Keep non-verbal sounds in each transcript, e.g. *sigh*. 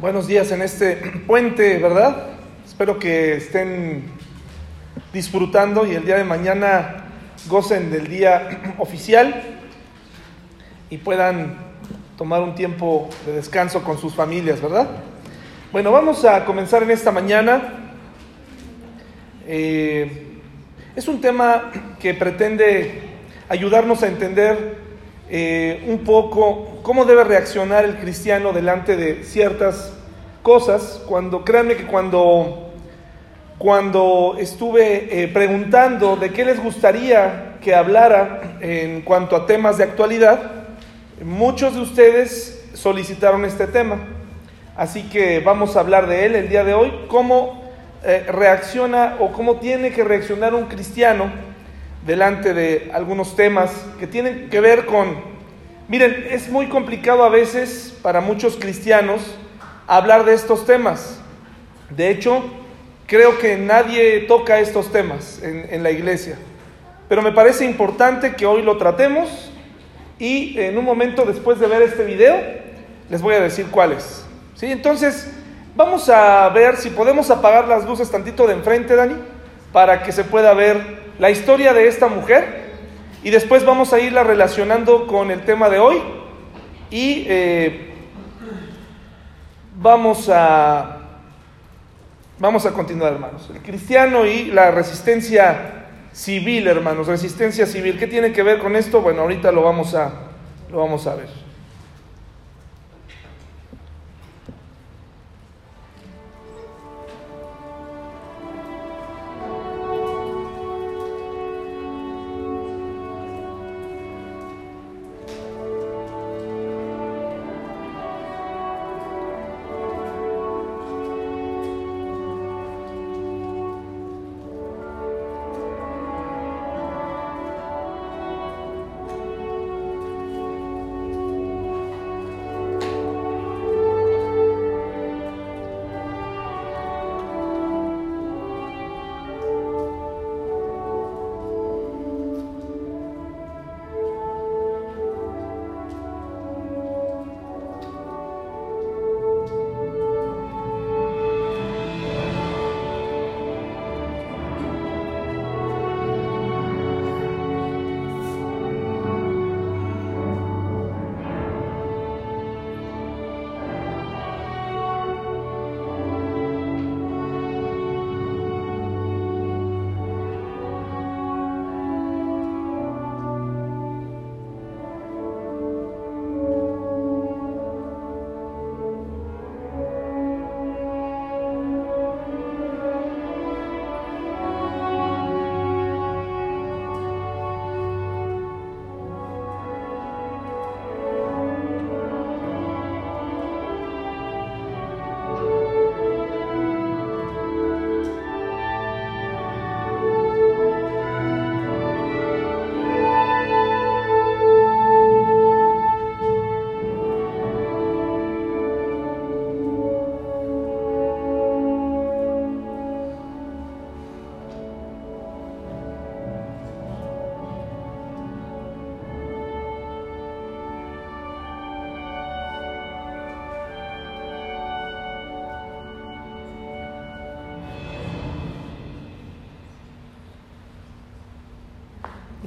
Buenos días en este *clears throat* puente, ¿verdad? Espero que estén disfrutando y el día de mañana gocen del día *clears throat* oficial y puedan tomar un tiempo de descanso con sus familias, ¿verdad? Bueno, vamos a comenzar en esta mañana. Eh, es un tema *clears throat* que pretende ayudarnos a entender eh, un poco cómo debe reaccionar el cristiano delante de ciertas cosas. Cuando, créanme que cuando, cuando estuve eh, preguntando de qué les gustaría que hablara en cuanto a temas de actualidad, muchos de ustedes solicitaron este tema. Así que vamos a hablar de él el día de hoy, cómo eh, reacciona o cómo tiene que reaccionar un cristiano delante de algunos temas que tienen que ver con, miren, es muy complicado a veces para muchos cristianos hablar de estos temas. De hecho, creo que nadie toca estos temas en, la iglesia. Pero me parece importante que hoy lo tratemos y en un momento después de ver este video les voy a decir cuáles. ¿Sí? Entonces, vamos a ver si podemos apagar las luces tantito de enfrente, Dani, para que se pueda ver la historia de esta mujer y después vamos a irla relacionando con el tema de hoy. Y eh, vamos a vamos a continuar hermanos. El cristiano y la resistencia civil hermanos resistencia civil. Qué tiene que ver con esto bueno ahorita lo vamos a lo vamos a ver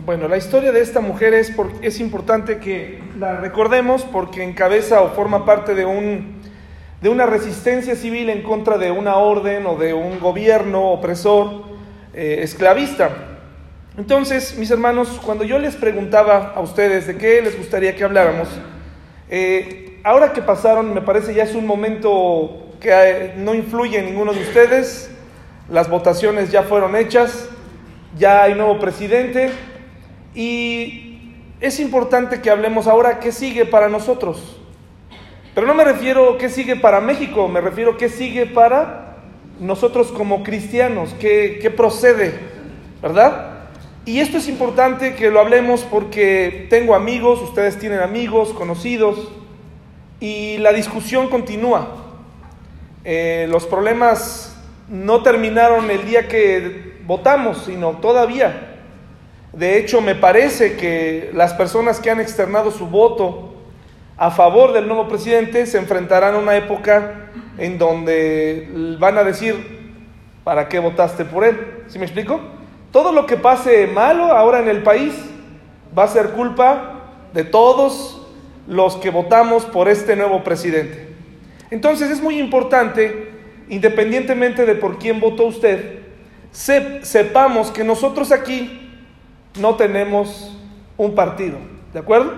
Bueno, la historia de esta mujer es, por, es importante que la recordemos porque encabeza o forma parte de, un, de una resistencia civil en contra de una orden o de un gobierno opresor eh, esclavista. Entonces, mis hermanos, cuando yo les preguntaba a ustedes de qué les gustaría que habláramos, eh, ahora que pasaron, me parece ya es un momento que eh, no influye en ninguno de ustedes, las votaciones ya fueron hechas, ya hay nuevo presidente, y es importante que hablemos ahora qué sigue para nosotros. Pero no me refiero qué sigue para México, me refiero qué sigue para nosotros como cristianos, qué, qué procede, ¿verdad? Y esto es importante que lo hablemos porque tengo amigos, ustedes tienen amigos, conocidos, y la discusión continúa. Eh, los problemas no terminaron el día que votamos, sino todavía. De hecho, me parece que las personas que han externado su voto a favor del nuevo presidente se enfrentarán a una época en donde van a decir, ¿para qué votaste por él? ¿Sí me explico? Todo lo que pase malo ahora en el país va a ser culpa de todos los que votamos por este nuevo presidente. Entonces es muy importante, independientemente de por quién votó usted, sepamos que nosotros aquí no tenemos un partido, ¿de acuerdo?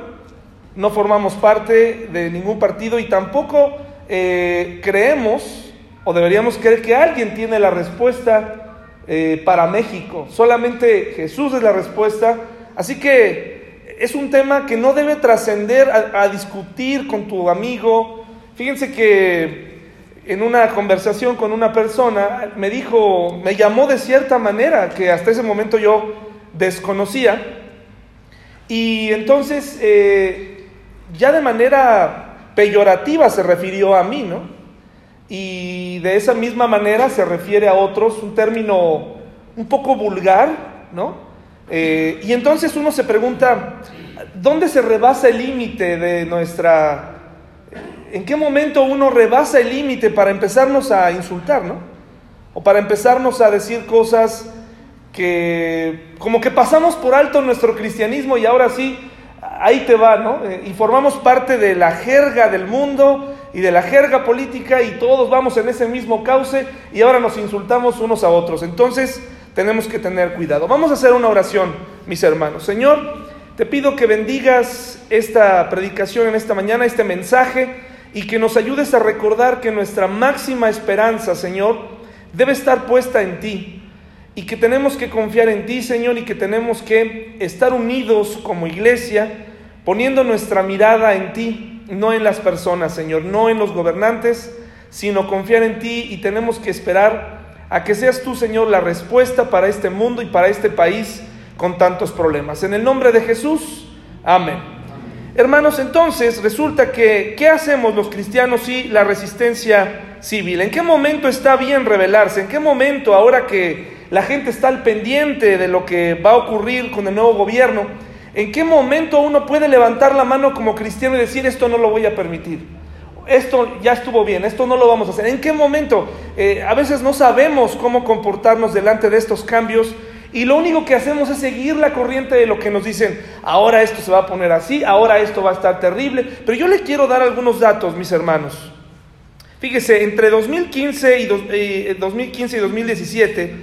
No formamos parte de ningún partido y tampoco eh, creemos o deberíamos creer que alguien tiene la respuesta eh, para México. Solamente Jesús es la respuesta. Así que es un tema que no debe trascender a discutir con tu amigo. Fíjense que en una conversación con una persona me dijo, me llamó de cierta manera que hasta ese momento yo desconocía. Y entonces eh, ya de manera peyorativa se refirió a mí, ¿no? Y de esa misma manera se refiere a otros, un término un poco vulgar, ¿no? Eh, y entonces uno se pregunta, ¿dónde se rebasa el límite de nuestra... ¿En qué momento uno rebasa el límite para empezarnos a insultar, ¿no? O para empezarnos a decir cosas que como que pasamos por alto nuestro cristianismo y ahora sí, ahí te va, ¿no? Eh, y formamos parte de la jerga del mundo y de la jerga política y todos vamos en ese mismo cauce y ahora nos insultamos unos a otros. Entonces tenemos que tener cuidado. Vamos a hacer una oración, mis hermanos. Señor, te pido que bendigas esta predicación en esta mañana, este mensaje, y que nos ayudes a recordar que nuestra máxima esperanza, Señor, debe estar puesta en ti y que tenemos que confiar en ti, Señor, y que tenemos que estar unidos como iglesia, poniendo nuestra mirada en ti, no en las personas, Señor, no en los gobernantes, sino confiar en ti y tenemos que esperar a que seas tú, Señor, la respuesta para este mundo y para este país con tantos problemas. En el nombre de Jesús, amén. Hermanos, entonces resulta que, ¿qué hacemos los cristianos y la resistencia civil? ¿En qué momento está bien rebelarse? ¿En qué momento, ahora que la gente está al pendiente de lo que va a ocurrir con el nuevo gobierno. ¿En qué momento uno puede levantar la mano como cristiano y decir esto no lo voy a permitir? Esto ya estuvo bien, esto no lo vamos a hacer. ¿En qué momento? Eh, a veces no sabemos cómo comportarnos delante de estos cambios y lo único que hacemos es seguir la corriente de lo que nos dicen, ahora esto se va a poner así, ahora esto va a estar terrible. Pero yo le quiero dar algunos datos, mis hermanos. Fíjese, entre 2015 y, 2015 y 2017,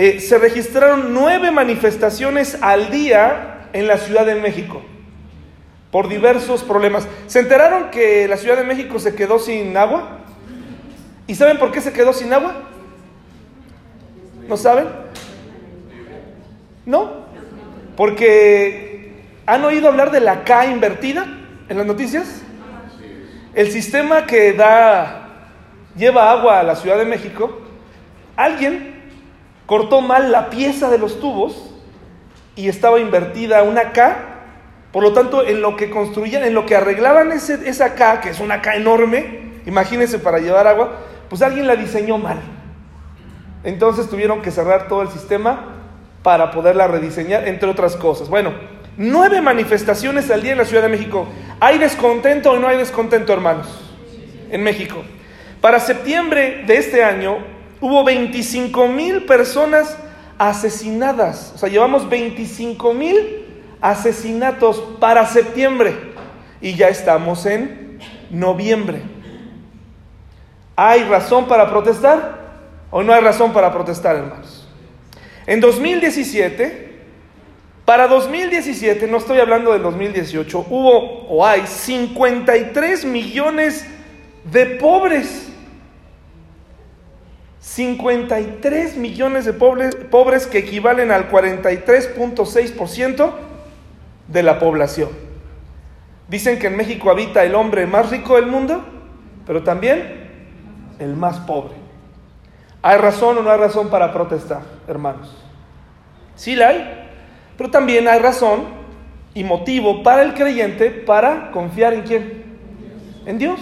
eh, se registraron nueve manifestaciones al día en la Ciudad de México por diversos problemas. ¿Se enteraron que la Ciudad de México se quedó sin agua? ¿Y saben por qué se quedó sin agua? ¿No saben? ¿No? Porque han oído hablar de la K invertida en las noticias. El sistema que da lleva agua a la Ciudad de México, alguien cortó mal la pieza de los tubos y estaba invertida una K. Por lo tanto, en lo que construían, en lo que arreglaban ese, esa K, que es una K enorme, imagínense para llevar agua, pues alguien la diseñó mal. Entonces tuvieron que cerrar todo el sistema para poderla rediseñar, entre otras cosas. Bueno, nueve manifestaciones al día en la Ciudad de México. ¿Hay descontento o no hay descontento, hermanos? En México. Para septiembre de este año, Hubo 25 mil personas asesinadas. O sea, llevamos 25 mil asesinatos para septiembre y ya estamos en noviembre. ¿Hay razón para protestar o no hay razón para protestar, hermanos? En 2017, para 2017, no estoy hablando del 2018, hubo o hay 53 millones de pobres. 53 millones de pobres, que equivalen al 43.6% de la población. Dicen que en México habita el hombre más rico del mundo, pero también el más pobre. ¿Hay razón o no hay razón para protestar, hermanos? Sí la hay, pero también hay razón y motivo para el creyente para confiar en quién? En Dios.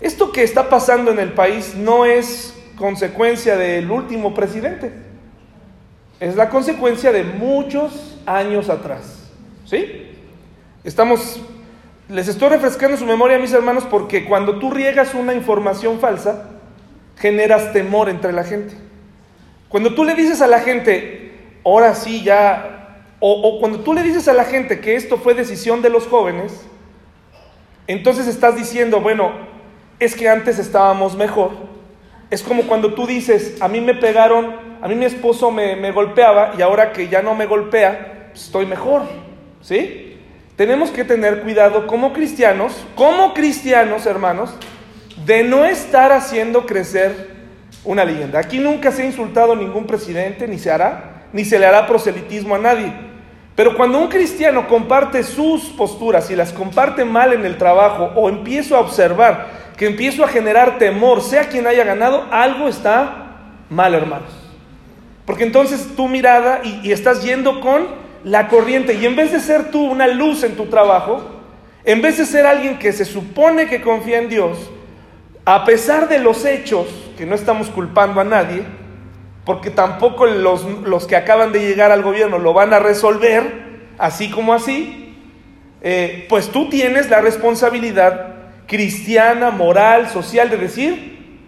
Esto que está pasando en el país no es consecuencia del último presidente. Es la consecuencia de muchos años atrás. ¿Sí? Estamos Les estoy refrescando su memoria, mis hermanos, porque cuando tú riegas una información falsa, generas temor entre la gente. Cuando tú le dices a la gente, ahora sí ya, o, o, cuando tú le dices a la gente que esto fue decisión de los jóvenes, entonces estás diciendo, bueno, es que antes estábamos mejor. Es como cuando tú dices, a mí me pegaron, a mí mi esposo me, me golpeaba y ahora que ya no me golpea, pues estoy mejor. ¿Sí? Tenemos que tener cuidado como cristianos, como cristianos, hermanos, de no estar haciendo crecer una leyenda. Aquí nunca se ha insultado ningún presidente, ni se hará, ni se le hará proselitismo a nadie. Pero cuando un cristiano comparte sus posturas y las comparte mal en el trabajo o empiezo a observar que empiezo a generar temor, sea quien haya ganado, algo está mal, hermanos. Porque entonces tu mirada y, estás yendo con la corriente y en vez de ser tú una luz en tu trabajo, en vez de ser alguien que se supone que confía en Dios, a pesar de los hechos, que no estamos culpando a nadie, porque tampoco los, los que acaban de llegar al gobierno lo van a resolver, así como así, eh, pues tú tienes la responsabilidad cristiana, moral, social de decir,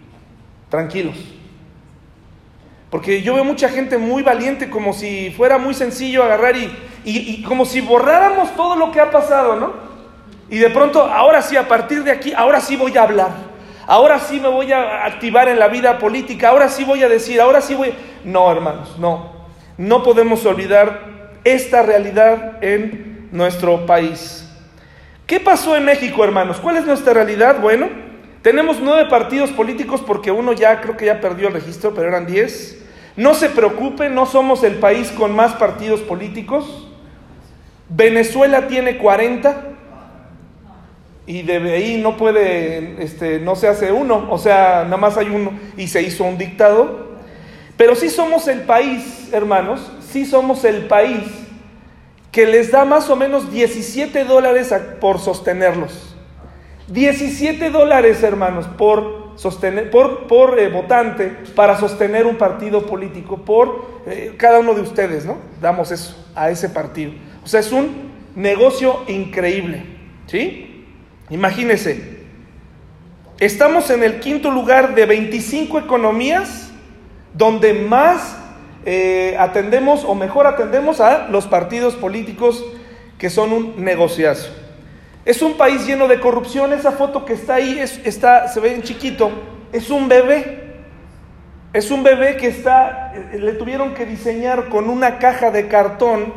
tranquilos. Porque yo veo mucha gente muy valiente, como si fuera muy sencillo agarrar y, y, como si borráramos todo lo que ha pasado, ¿no? Y de pronto, ahora sí, a partir de aquí, ahora sí voy a hablar. Ahora sí me voy a activar en la vida política, ahora sí voy a decir, ahora sí voy... No, hermanos, no. No podemos olvidar esta realidad en nuestro país. ¿Qué pasó en México, hermanos? ¿Cuál es nuestra realidad? Bueno, tenemos nueve partidos políticos porque uno ya creo que ya perdió el registro, pero eran diez. No se preocupen, no somos el país con más partidos políticos. Venezuela tiene 40 y de ahí no puede, este, no se hace uno, o sea, nada más hay uno y se hizo un dictado. Pero sí somos el país, hermanos, sí somos el país que les da más o menos 17 dólares por sostenerlos. 17 dólares, hermanos, por sostener, por, por eh, votante para sostener un partido político, por eh, cada uno de ustedes, ¿no? Damos eso a ese partido. O sea, es un negocio increíble, ¿sí? Imagínense, estamos en el quinto lugar de 25 economías donde más eh, atendemos o mejor atendemos a los partidos políticos que son un negociazo. Es un país lleno de corrupción, esa foto que está ahí es, está, se ve en chiquito, es un bebé. Es un bebé que está, eh, le tuvieron que diseñar con una caja de cartón,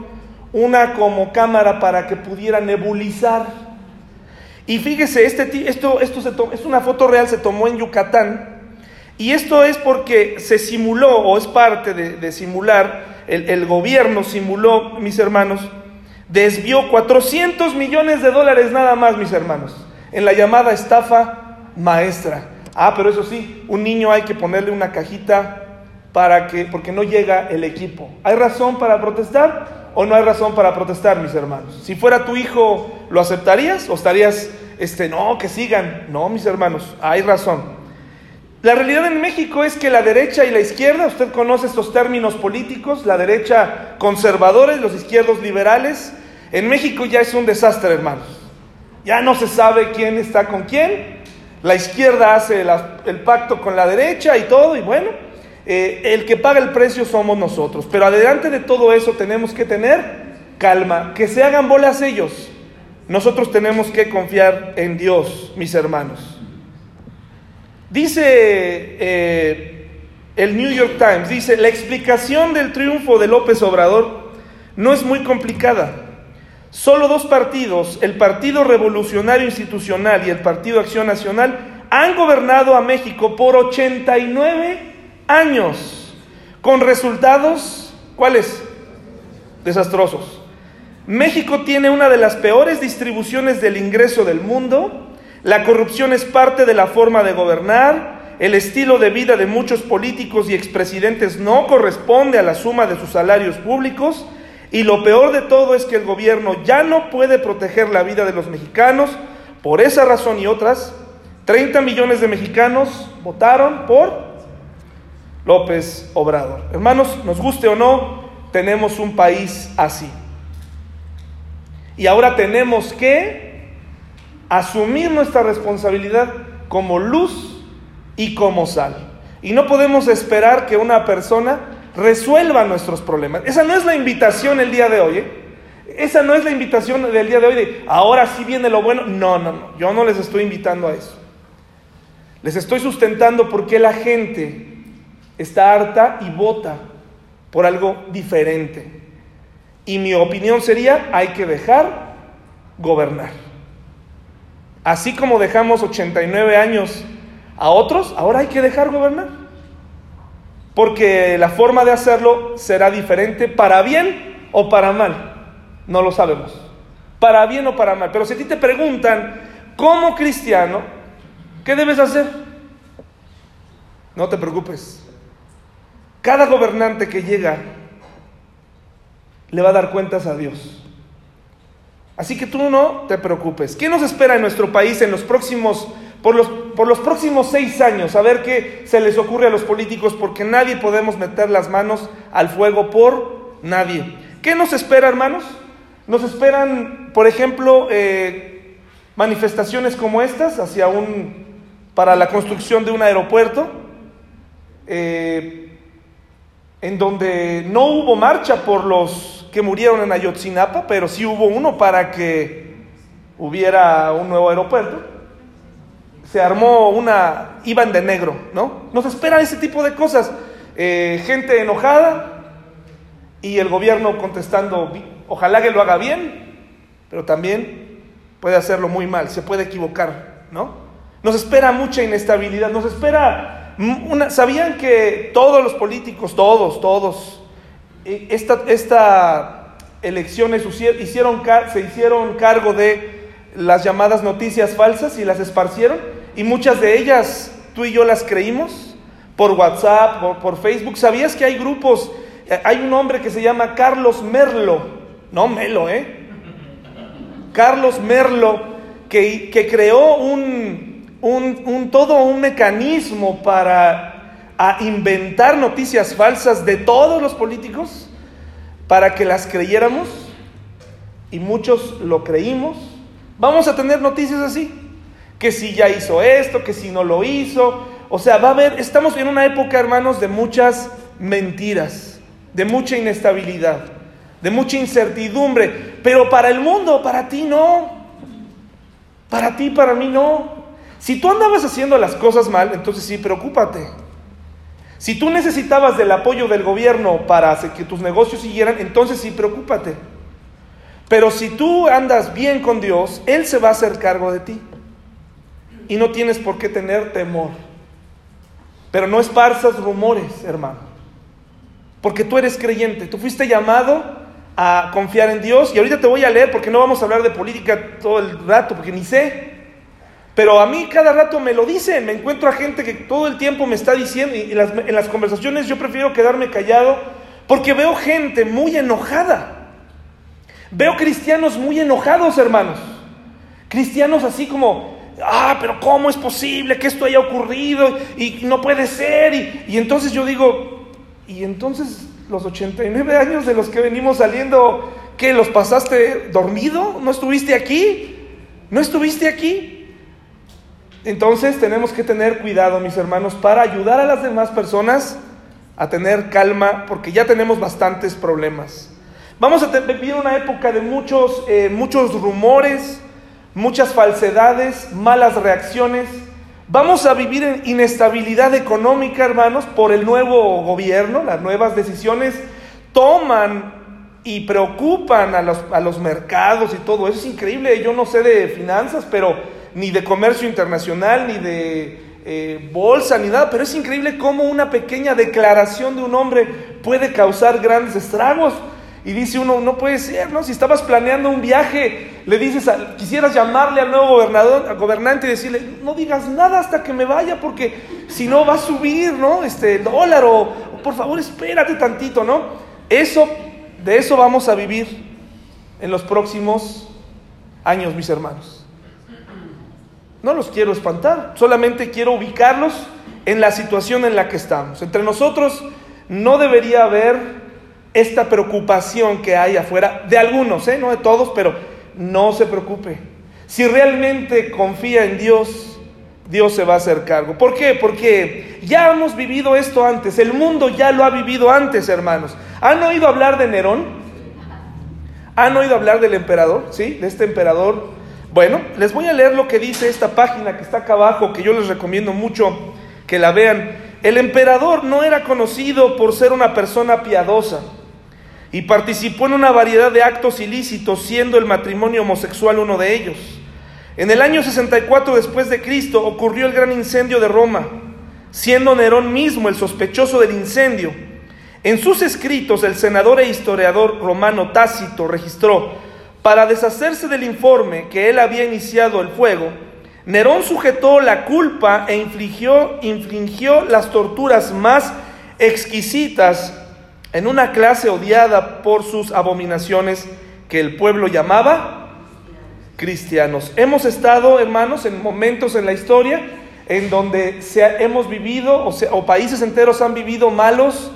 una como cámara para que pudiera nebulizar y fíjese, este, esto, esto se es una foto real, se tomó en Yucatán. Y esto es porque se simuló, o es parte de, simular, el, el, gobierno simuló, mis hermanos, desvió 400 millones de dólares nada más, mis hermanos, en la llamada estafa maestra. Ah, pero eso sí, un niño hay que ponerle una cajita para que, porque no llega el equipo. ¿Hay razón para protestar? o no hay razón para protestar, mis hermanos? Si fuera tu hijo, ¿lo aceptarías o estarías, este, no, que sigan? No, mis hermanos, hay razón. La realidad en México es que la derecha y la izquierda, usted conoce estos términos políticos, la derecha conservadores, los izquierdos liberales, en México ya es un desastre, hermanos. Ya no se sabe quién está con quién. La izquierda hace el pacto con la derecha y todo, y bueno, eh, el que paga el precio somos nosotros. Pero adelante de todo eso tenemos que tener calma, que se hagan bolas ellos. Nosotros tenemos que confiar en Dios, mis hermanos. Dice eh, el New York Times, dice, la explicación del triunfo de López Obrador no es muy complicada. Solo dos partidos, el Partido Revolucionario Institucional y el Partido Acción Nacional, han gobernado a México por 89 años, con resultados, ¿cuáles? Desastrosos. México tiene una de las peores distribuciones del ingreso del mundo, la corrupción es parte de la forma de gobernar, el estilo de vida de muchos políticos y expresidentes no corresponde a la suma de sus salarios públicos y lo peor de todo es que el gobierno ya no puede proteger la vida de los mexicanos. Por esa razón y otras, 30 millones de mexicanos votaron por López Obrador. Hermanos, nos guste o no, tenemos un país así. Y ahora tenemos que asumir nuestra responsabilidad como luz y como sal. Y no podemos esperar que una persona resuelva nuestros problemas. Esa no es la invitación el día de hoy. ¿eh? Esa no es la invitación del día de hoy de ahora sí viene lo bueno. No, no, no. Yo no les estoy invitando a eso. Les estoy sustentando porque la gente está harta y vota por algo diferente. Y mi opinión sería, hay que dejar gobernar. Así como dejamos 89 años a otros, ahora hay que dejar gobernar. Porque la forma de hacerlo será diferente para bien o para mal. No lo sabemos. Para bien o para mal. Pero si a ti te preguntan, como cristiano, ¿qué debes hacer? No te preocupes. Cada gobernante que llega le va a dar cuentas a Dios. Así que tú no te preocupes. ¿Qué nos espera en nuestro país en los próximos, por los, por los próximos seis años? A ver qué se les ocurre a los políticos, porque nadie podemos meter las manos al fuego por nadie. ¿Qué nos espera, hermanos? Nos esperan, por ejemplo, eh, manifestaciones como estas hacia un, para la construcción de un aeropuerto. Eh, en donde no hubo marcha por los que murieron en Ayotzinapa, pero sí hubo uno para que hubiera un nuevo aeropuerto. Se armó una, iban de negro, ¿no? Nos esperan ese tipo de cosas. Eh, gente enojada y el gobierno contestando, ojalá que lo haga bien, pero también puede hacerlo muy mal, se puede equivocar, ¿no? Nos espera mucha inestabilidad, nos espera ¿Sabían que todos los políticos, todos, todos, esta, esta elecciones hicieron, se hicieron cargo de las llamadas noticias falsas y las esparcieron? Y muchas de ellas tú y yo las creímos por WhatsApp, por, por Facebook. ¿Sabías que hay grupos? Hay un hombre que se llama Carlos Merlo, no Melo, ¿eh? Carlos Merlo, que, que creó un, un, todo un mecanismo para inventar noticias falsas de todos los políticos para que las creyéramos y muchos lo creímos. Vamos a tener noticias así, que si ya hizo esto, que si no lo hizo, o sea, va a haber, estamos en una época, hermanos, de muchas mentiras, de mucha inestabilidad, de mucha incertidumbre, pero para el mundo, para ti no, para ti, para mí no. Si tú andabas haciendo las cosas mal, entonces sí, preocúpate. Si tú necesitabas del apoyo del gobierno para que tus negocios siguieran, entonces sí, preocúpate. Pero si tú andas bien con Dios, Él se va a hacer cargo de ti. Y no tienes por qué tener temor. Pero no esparzas rumores, hermano. Porque tú eres creyente. Tú fuiste llamado a confiar en Dios. Y ahorita te voy a leer porque no vamos a hablar de política todo el rato, porque ni sé. Pero a mí cada rato me lo dicen, me encuentro a gente que todo el tiempo me está diciendo, y en las conversaciones yo prefiero quedarme callado, porque veo gente muy enojada. Veo cristianos muy enojados, hermanos. Cristianos así como, ah, pero ¿cómo es posible que esto haya ocurrido? Y no puede ser. Y, y entonces yo digo, y entonces los 89 años de los que venimos saliendo, ¿qué? ¿Los pasaste dormido? ¿No estuviste aquí? ¿No estuviste aquí? Entonces tenemos que tener cuidado, mis hermanos, para ayudar a las demás personas a tener calma, porque ya tenemos bastantes problemas. Vamos a vivir una época de muchos, eh, muchos rumores, muchas falsedades, malas reacciones. Vamos a vivir en inestabilidad económica, hermanos, por el nuevo gobierno. Las nuevas decisiones toman y preocupan a los, a los mercados y todo. Eso es increíble. Yo no sé de finanzas, pero ni de comercio internacional, ni de eh, bolsa, ni nada, pero es increíble cómo una pequeña declaración de un hombre puede causar grandes estragos. Y dice uno, no puede ser, ¿no? Si estabas planeando un viaje, le dices, quisieras llamarle al nuevo gobernador, gobernante y decirle, no digas nada hasta que me vaya, porque si no va a subir, ¿no? Este dólar, o, o por favor espérate tantito, ¿no? Eso, de eso vamos a vivir en los próximos años, mis hermanos. No los quiero espantar, solamente quiero ubicarlos en la situación en la que estamos. Entre nosotros no debería haber esta preocupación que hay afuera, de algunos, ¿eh? no de todos, pero no se preocupe. si realmente confía en Dios, Dios se va a hacer cargo. ¿Por qué? Porque ya hemos vivido esto antes, el mundo ya lo ha vivido antes, hermanos. ¿Han oído hablar de Nerón? ¿Han oído hablar del emperador? ¿Sí? De este emperador. Bueno, les voy a leer lo que dice esta página que está acá abajo, que yo les recomiendo mucho que la vean. El emperador no era conocido por ser una persona piadosa y participó en una variedad de actos ilícitos, siendo el matrimonio homosexual uno de ellos. En el año 64 después de Cristo ocurrió el gran incendio de Roma, siendo Nerón mismo el sospechoso del incendio. En sus escritos el senador e historiador romano Tácito registró, para deshacerse del informe que él había iniciado el fuego, Nerón sujetó la culpa e infligió, infligió las torturas más exquisitas en una clase odiada por sus abominaciones que el pueblo llamaba cristianos. Hemos estado, hermanos, en momentos en la historia en donde se hemos vivido, o, o países enteros han vivido malos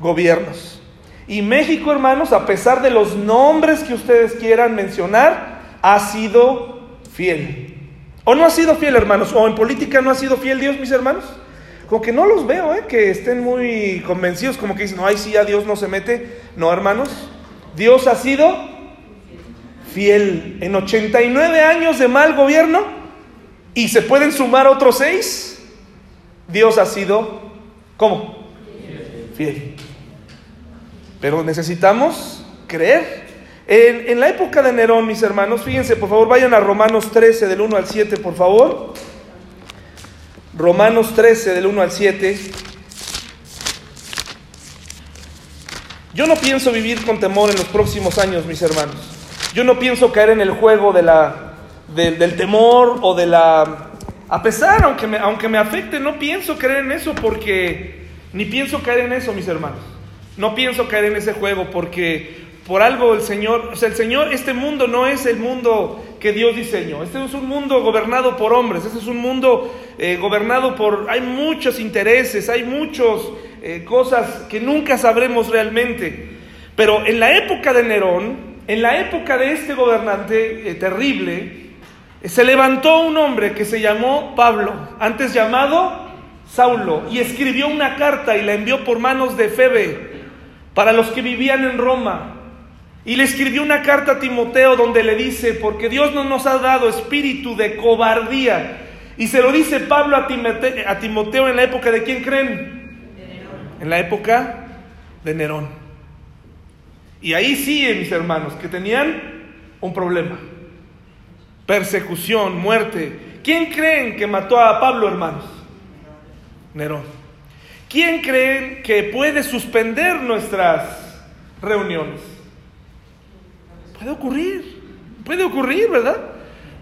gobiernos. Y México, hermanos, a pesar de los nombres que ustedes quieran mencionar, ha sido fiel. ¿O no ha sido fiel, hermanos? ¿O en política no ha sido fiel Dios, mis hermanos? Como que no los veo, ¿eh? que estén muy convencidos, como que dicen, no, ahí sí ya Dios no se mete. No, hermanos, Dios ha sido fiel en 89 años de mal gobierno y se pueden sumar otros seis. Dios ha sido, ¿cómo? Fiel. Pero necesitamos creer. En, la época de Nerón, mis hermanos, fíjense, por favor, vayan a Romanos 13, del 1 al 7, por favor. Romanos 13, del 1 al 7. Yo no pienso vivir con temor en los próximos años, mis hermanos. Yo no pienso caer en el juego de la, del temor o de la... A pesar, aunque me, aunque me afecte, no pienso creer en eso porque... Ni pienso caer en eso, mis hermanos. No pienso caer en ese juego porque por algo el Señor, o sea, el Señor, este mundo no es el mundo que Dios diseñó. Este es un mundo gobernado por hombres, este es un mundo eh, gobernado por, hay muchos intereses, hay muchas eh, cosas que nunca sabremos realmente. Pero en la época de Nerón, en la época de este gobernante eh, terrible, se levantó un hombre que se llamó Pablo, antes llamado Saulo, y escribió una carta y la envió por manos de Febe para los que vivían en Roma. Y le escribió una carta a Timoteo donde le dice, porque Dios no nos ha dado espíritu de cobardía. Y se lo dice Pablo a Timoteo, en la época de quién creen? En la época de Nerón. Y ahí sí, mis hermanos, que tenían un problema. Persecución, muerte. ¿Quién creen que mató a Pablo, hermanos? Nerón. ¿Quién creen que puede suspender nuestras reuniones? Puede ocurrir, puede ocurrir, ¿verdad?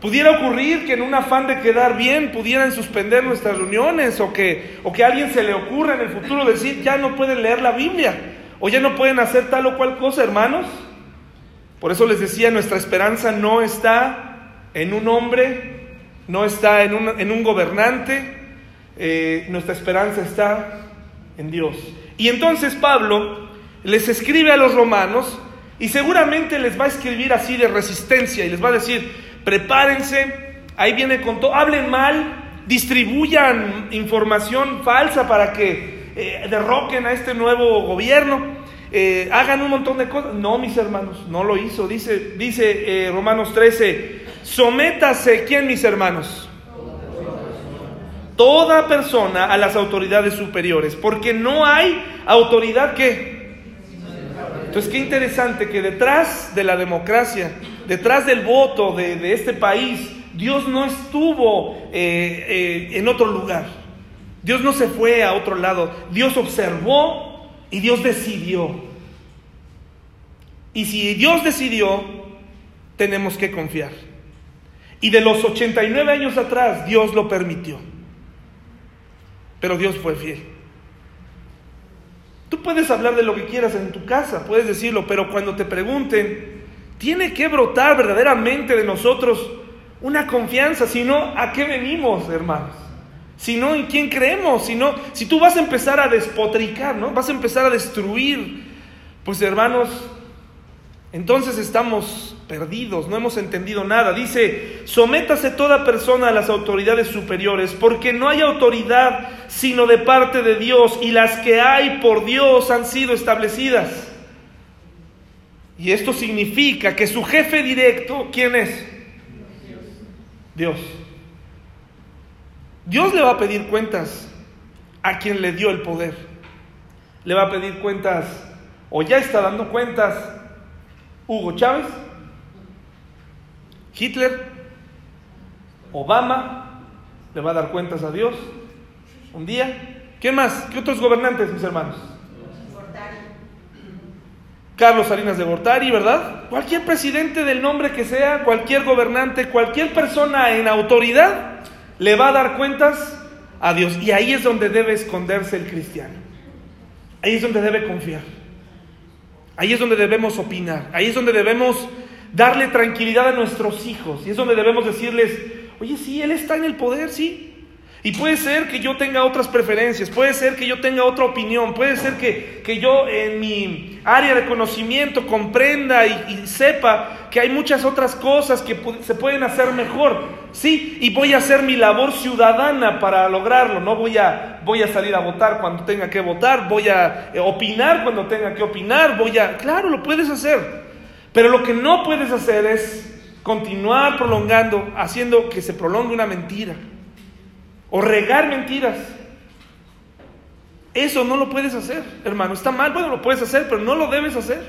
Pudiera ocurrir que en un afán de quedar bien pudieran suspender nuestras reuniones o que, o que a alguien se le ocurra en el futuro decir, ya no pueden leer la Biblia o ya no pueden hacer tal o cual cosa, hermanos. Por eso les decía, nuestra esperanza no está en un hombre, no está en un, en un gobernante, eh, nuestra esperanza está en Dios. Y entonces Pablo les escribe a los romanos y seguramente les va a escribir así de resistencia y les va a decir, prepárense, ahí viene con todo, hablen mal, distribuyan información falsa para que eh, derroquen a este nuevo gobierno, eh, hagan un montón de cosas. No, mis hermanos, no lo hizo. Dice, dice eh, Romanos 13, sométase, ¿quién, mis hermanos? Toda persona a las autoridades superiores, porque no hay autoridad que entonces, qué interesante que detrás de la democracia, detrás del voto de, este país, Dios no estuvo eh, eh, en otro lugar. Dios no se fue a otro lado. Dios observó y Dios decidió. Y si Dios decidió, tenemos que confiar. Y de los 89 años atrás, Dios lo permitió. Pero Dios fue fiel. Tú puedes hablar de lo que quieras en tu casa, puedes decirlo, pero cuando te pregunten, tiene que brotar verdaderamente de nosotros una confianza, si no, ¿a qué venimos, hermanos? Si no, ¿en quién creemos? Si no, si tú vas a empezar a despotricar, ¿no? Vas a empezar a destruir, pues hermanos, entonces estamos perdidos, no hemos entendido nada. Dice, sométase toda persona a las autoridades superiores, porque no hay autoridad sino de parte de Dios, y las que hay por Dios han sido establecidas. Y esto significa que su jefe directo, ¿quién es? Dios. Dios le va a pedir cuentas a quien le dio el poder. Le va a pedir cuentas, o ya está dando cuentas, Hugo Chávez, Hitler, Obama, le va a dar cuentas a Dios un día. ¿Quién más? ¿Qué otros gobernantes, mis hermanos? Carlos Salinas de Gortari, ¿verdad? Cualquier presidente del nombre que sea, cualquier gobernante, cualquier persona en autoridad, le va a dar cuentas a Dios. Y ahí es donde debe esconderse el cristiano. Ahí es donde debe confiar. Ahí es donde debemos opinar. Ahí es donde debemos darle tranquilidad a nuestros hijos. Y es donde debemos decirles, oye, sí, Él está en el poder, sí. Y puede ser que yo tenga otras preferencias, puede ser que yo tenga otra opinión, puede ser que, que yo en mi área de conocimiento comprenda y, sepa que hay muchas otras cosas que se pueden hacer mejor. Sí, y voy a hacer mi labor ciudadana para lograrlo. No voy a, voy a salir a votar cuando tenga que votar, voy a eh, opinar cuando tenga que opinar, voy a... Claro, lo puedes hacer. Pero lo que no puedes hacer es continuar prolongando, haciendo que se prolongue una mentira o regar mentiras. Eso no lo puedes hacer, hermano. Está mal, bueno, lo puedes hacer, pero no lo debes hacer.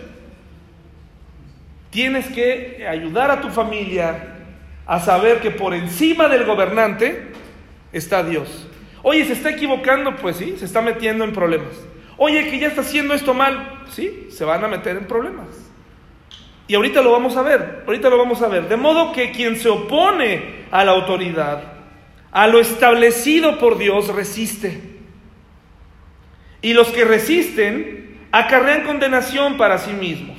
Tienes que ayudar a tu familia a saber que por encima del gobernante está Dios. Oye, ¿se está equivocando? Pues sí, se está metiendo en problemas. Oye, que ya está haciendo esto mal. Sí, se van a meter en problemas. Y ahorita lo vamos a ver, ahorita lo vamos a ver. De modo que quien se opone a la autoridad a lo establecido por Dios resiste. Y los que resisten acarrean condenación para sí mismos.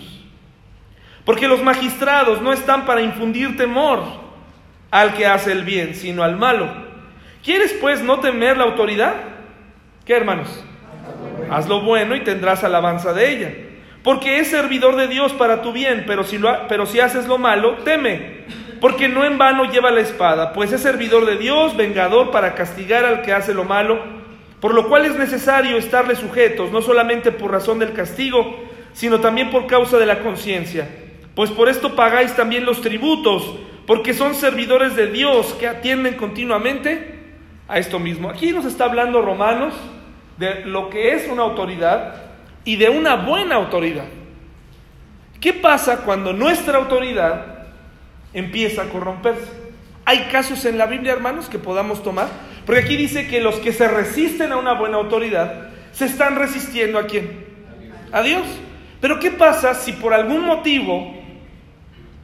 Porque los magistrados no están para infundir temor al que hace el bien, sino al malo. ¿Quieres pues no temer la autoridad? ¿Qué hermanos? Haz lo bueno y tendrás alabanza de ella. Porque es servidor de Dios para tu bien, pero si, lo, pero si haces lo malo, teme porque no en vano lleva la espada, pues es servidor de Dios, vengador para castigar al que hace lo malo, por lo cual es necesario estarle sujetos, no solamente por razón del castigo, sino también por causa de la conciencia. Pues por esto pagáis también los tributos, porque son servidores de Dios que atienden continuamente a esto mismo. Aquí nos está hablando Romanos de lo que es una autoridad y de una buena autoridad. ¿Qué pasa cuando nuestra autoridad empieza a corromperse. Hay casos en la Biblia, hermanos, que podamos tomar, porque aquí dice que los que se resisten a una buena autoridad se están resistiendo a quién? A Dios. Pero ¿qué pasa si por algún motivo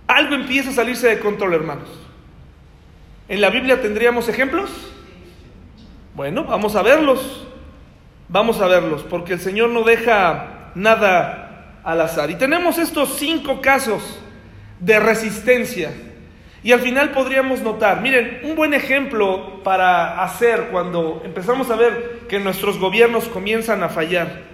algo empieza a salirse de control, hermanos? ¿En la Biblia tendríamos ejemplos? Bueno, vamos a verlos. Vamos a verlos, porque el Señor no deja nada al azar. Y tenemos estos cinco casos de resistencia. Y al final podríamos notar, miren, un buen ejemplo para hacer cuando empezamos a ver que nuestros gobiernos comienzan a fallar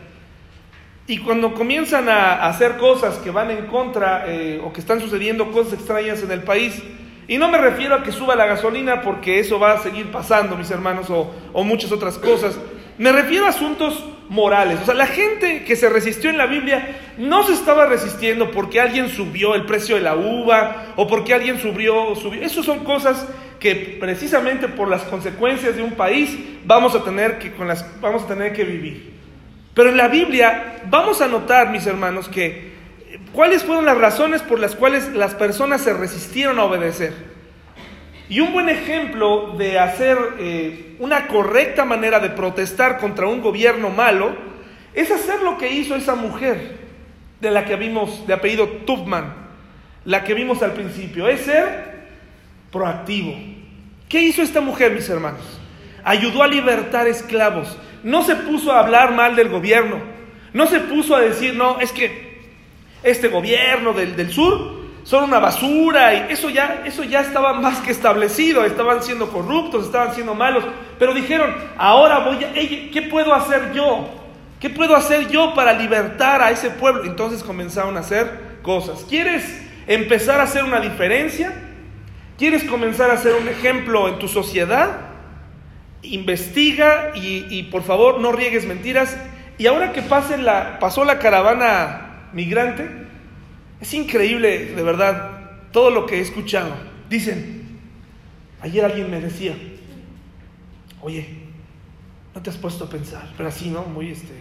y cuando comienzan a hacer cosas que van en contra eh, o que están sucediendo cosas extrañas en el país. Y no me refiero a que suba la gasolina porque eso va a seguir pasando, mis hermanos, o, o muchas otras cosas. Me refiero a asuntos morales. O sea, la gente que se resistió en la Biblia no se estaba resistiendo porque alguien subió el precio de la uva o porque alguien subió, subió. Esas son cosas que precisamente por las consecuencias de un país vamos a tener que, con las, vamos a tener que vivir. Pero en la Biblia vamos a notar, mis hermanos, que cuáles fueron las razones por las cuales las personas se resistieron a obedecer. Y un buen ejemplo de hacer eh, una correcta manera de protestar contra un gobierno malo es hacer lo que hizo esa mujer de la que vimos, de apellido Tubman, la que vimos al principio, es ser proactivo. ¿Qué hizo esta mujer, mis hermanos? Ayudó a libertar esclavos. No se puso a hablar mal del gobierno. No se puso a decir, no, es que este gobierno del, del sur son una basura y eso ya, eso ya estaba más que establecido, estaban siendo corruptos, estaban siendo malos, pero dijeron, ahora voy a, ¿qué puedo hacer yo? ¿Qué puedo hacer yo para libertar a ese pueblo? Entonces comenzaron a hacer cosas. ¿Quieres empezar a hacer una diferencia? ¿Quieres comenzar a ser un ejemplo en tu sociedad? Investiga y, por favor no riegues mentiras. Y ahora que pase la, pasó la caravana migrante, es increíble, de verdad, todo lo que he escuchado. Dicen, ayer alguien me decía, oye, ¿no te has puesto a pensar? Pero así, ¿no? Muy, este,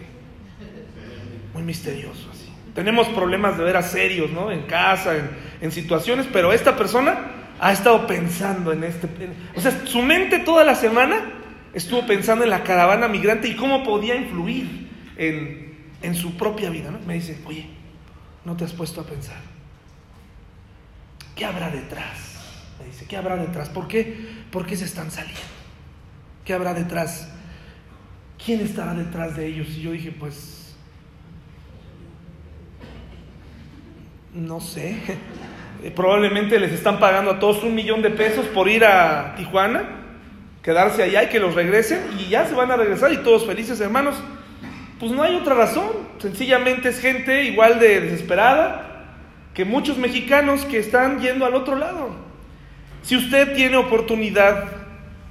muy misterioso, así. Tenemos problemas de veras serios, ¿no? En casa, en, situaciones, pero esta persona ha estado pensando en este... O sea, su mente toda la semana estuvo pensando en la caravana migrante y cómo podía influir en, en su propia vida. ¿no? Me dice, oye, ¿no te has puesto a pensar? ¿Qué habrá detrás? Me dice, ¿qué habrá detrás? ¿Por qué? ¿Por qué se están saliendo? ¿Qué habrá detrás? ¿Quién estará detrás de ellos? Y yo dije, pues, no sé. *laughs* Probablemente les están pagando a todos un millón de pesos por ir a Tijuana, quedarse allá y que los regresen y ya se van a regresar y todos felices hermanos. Pues no hay otra razón, sencillamente es gente igual de desesperada que muchos mexicanos que están yendo al otro lado. Si usted tiene oportunidad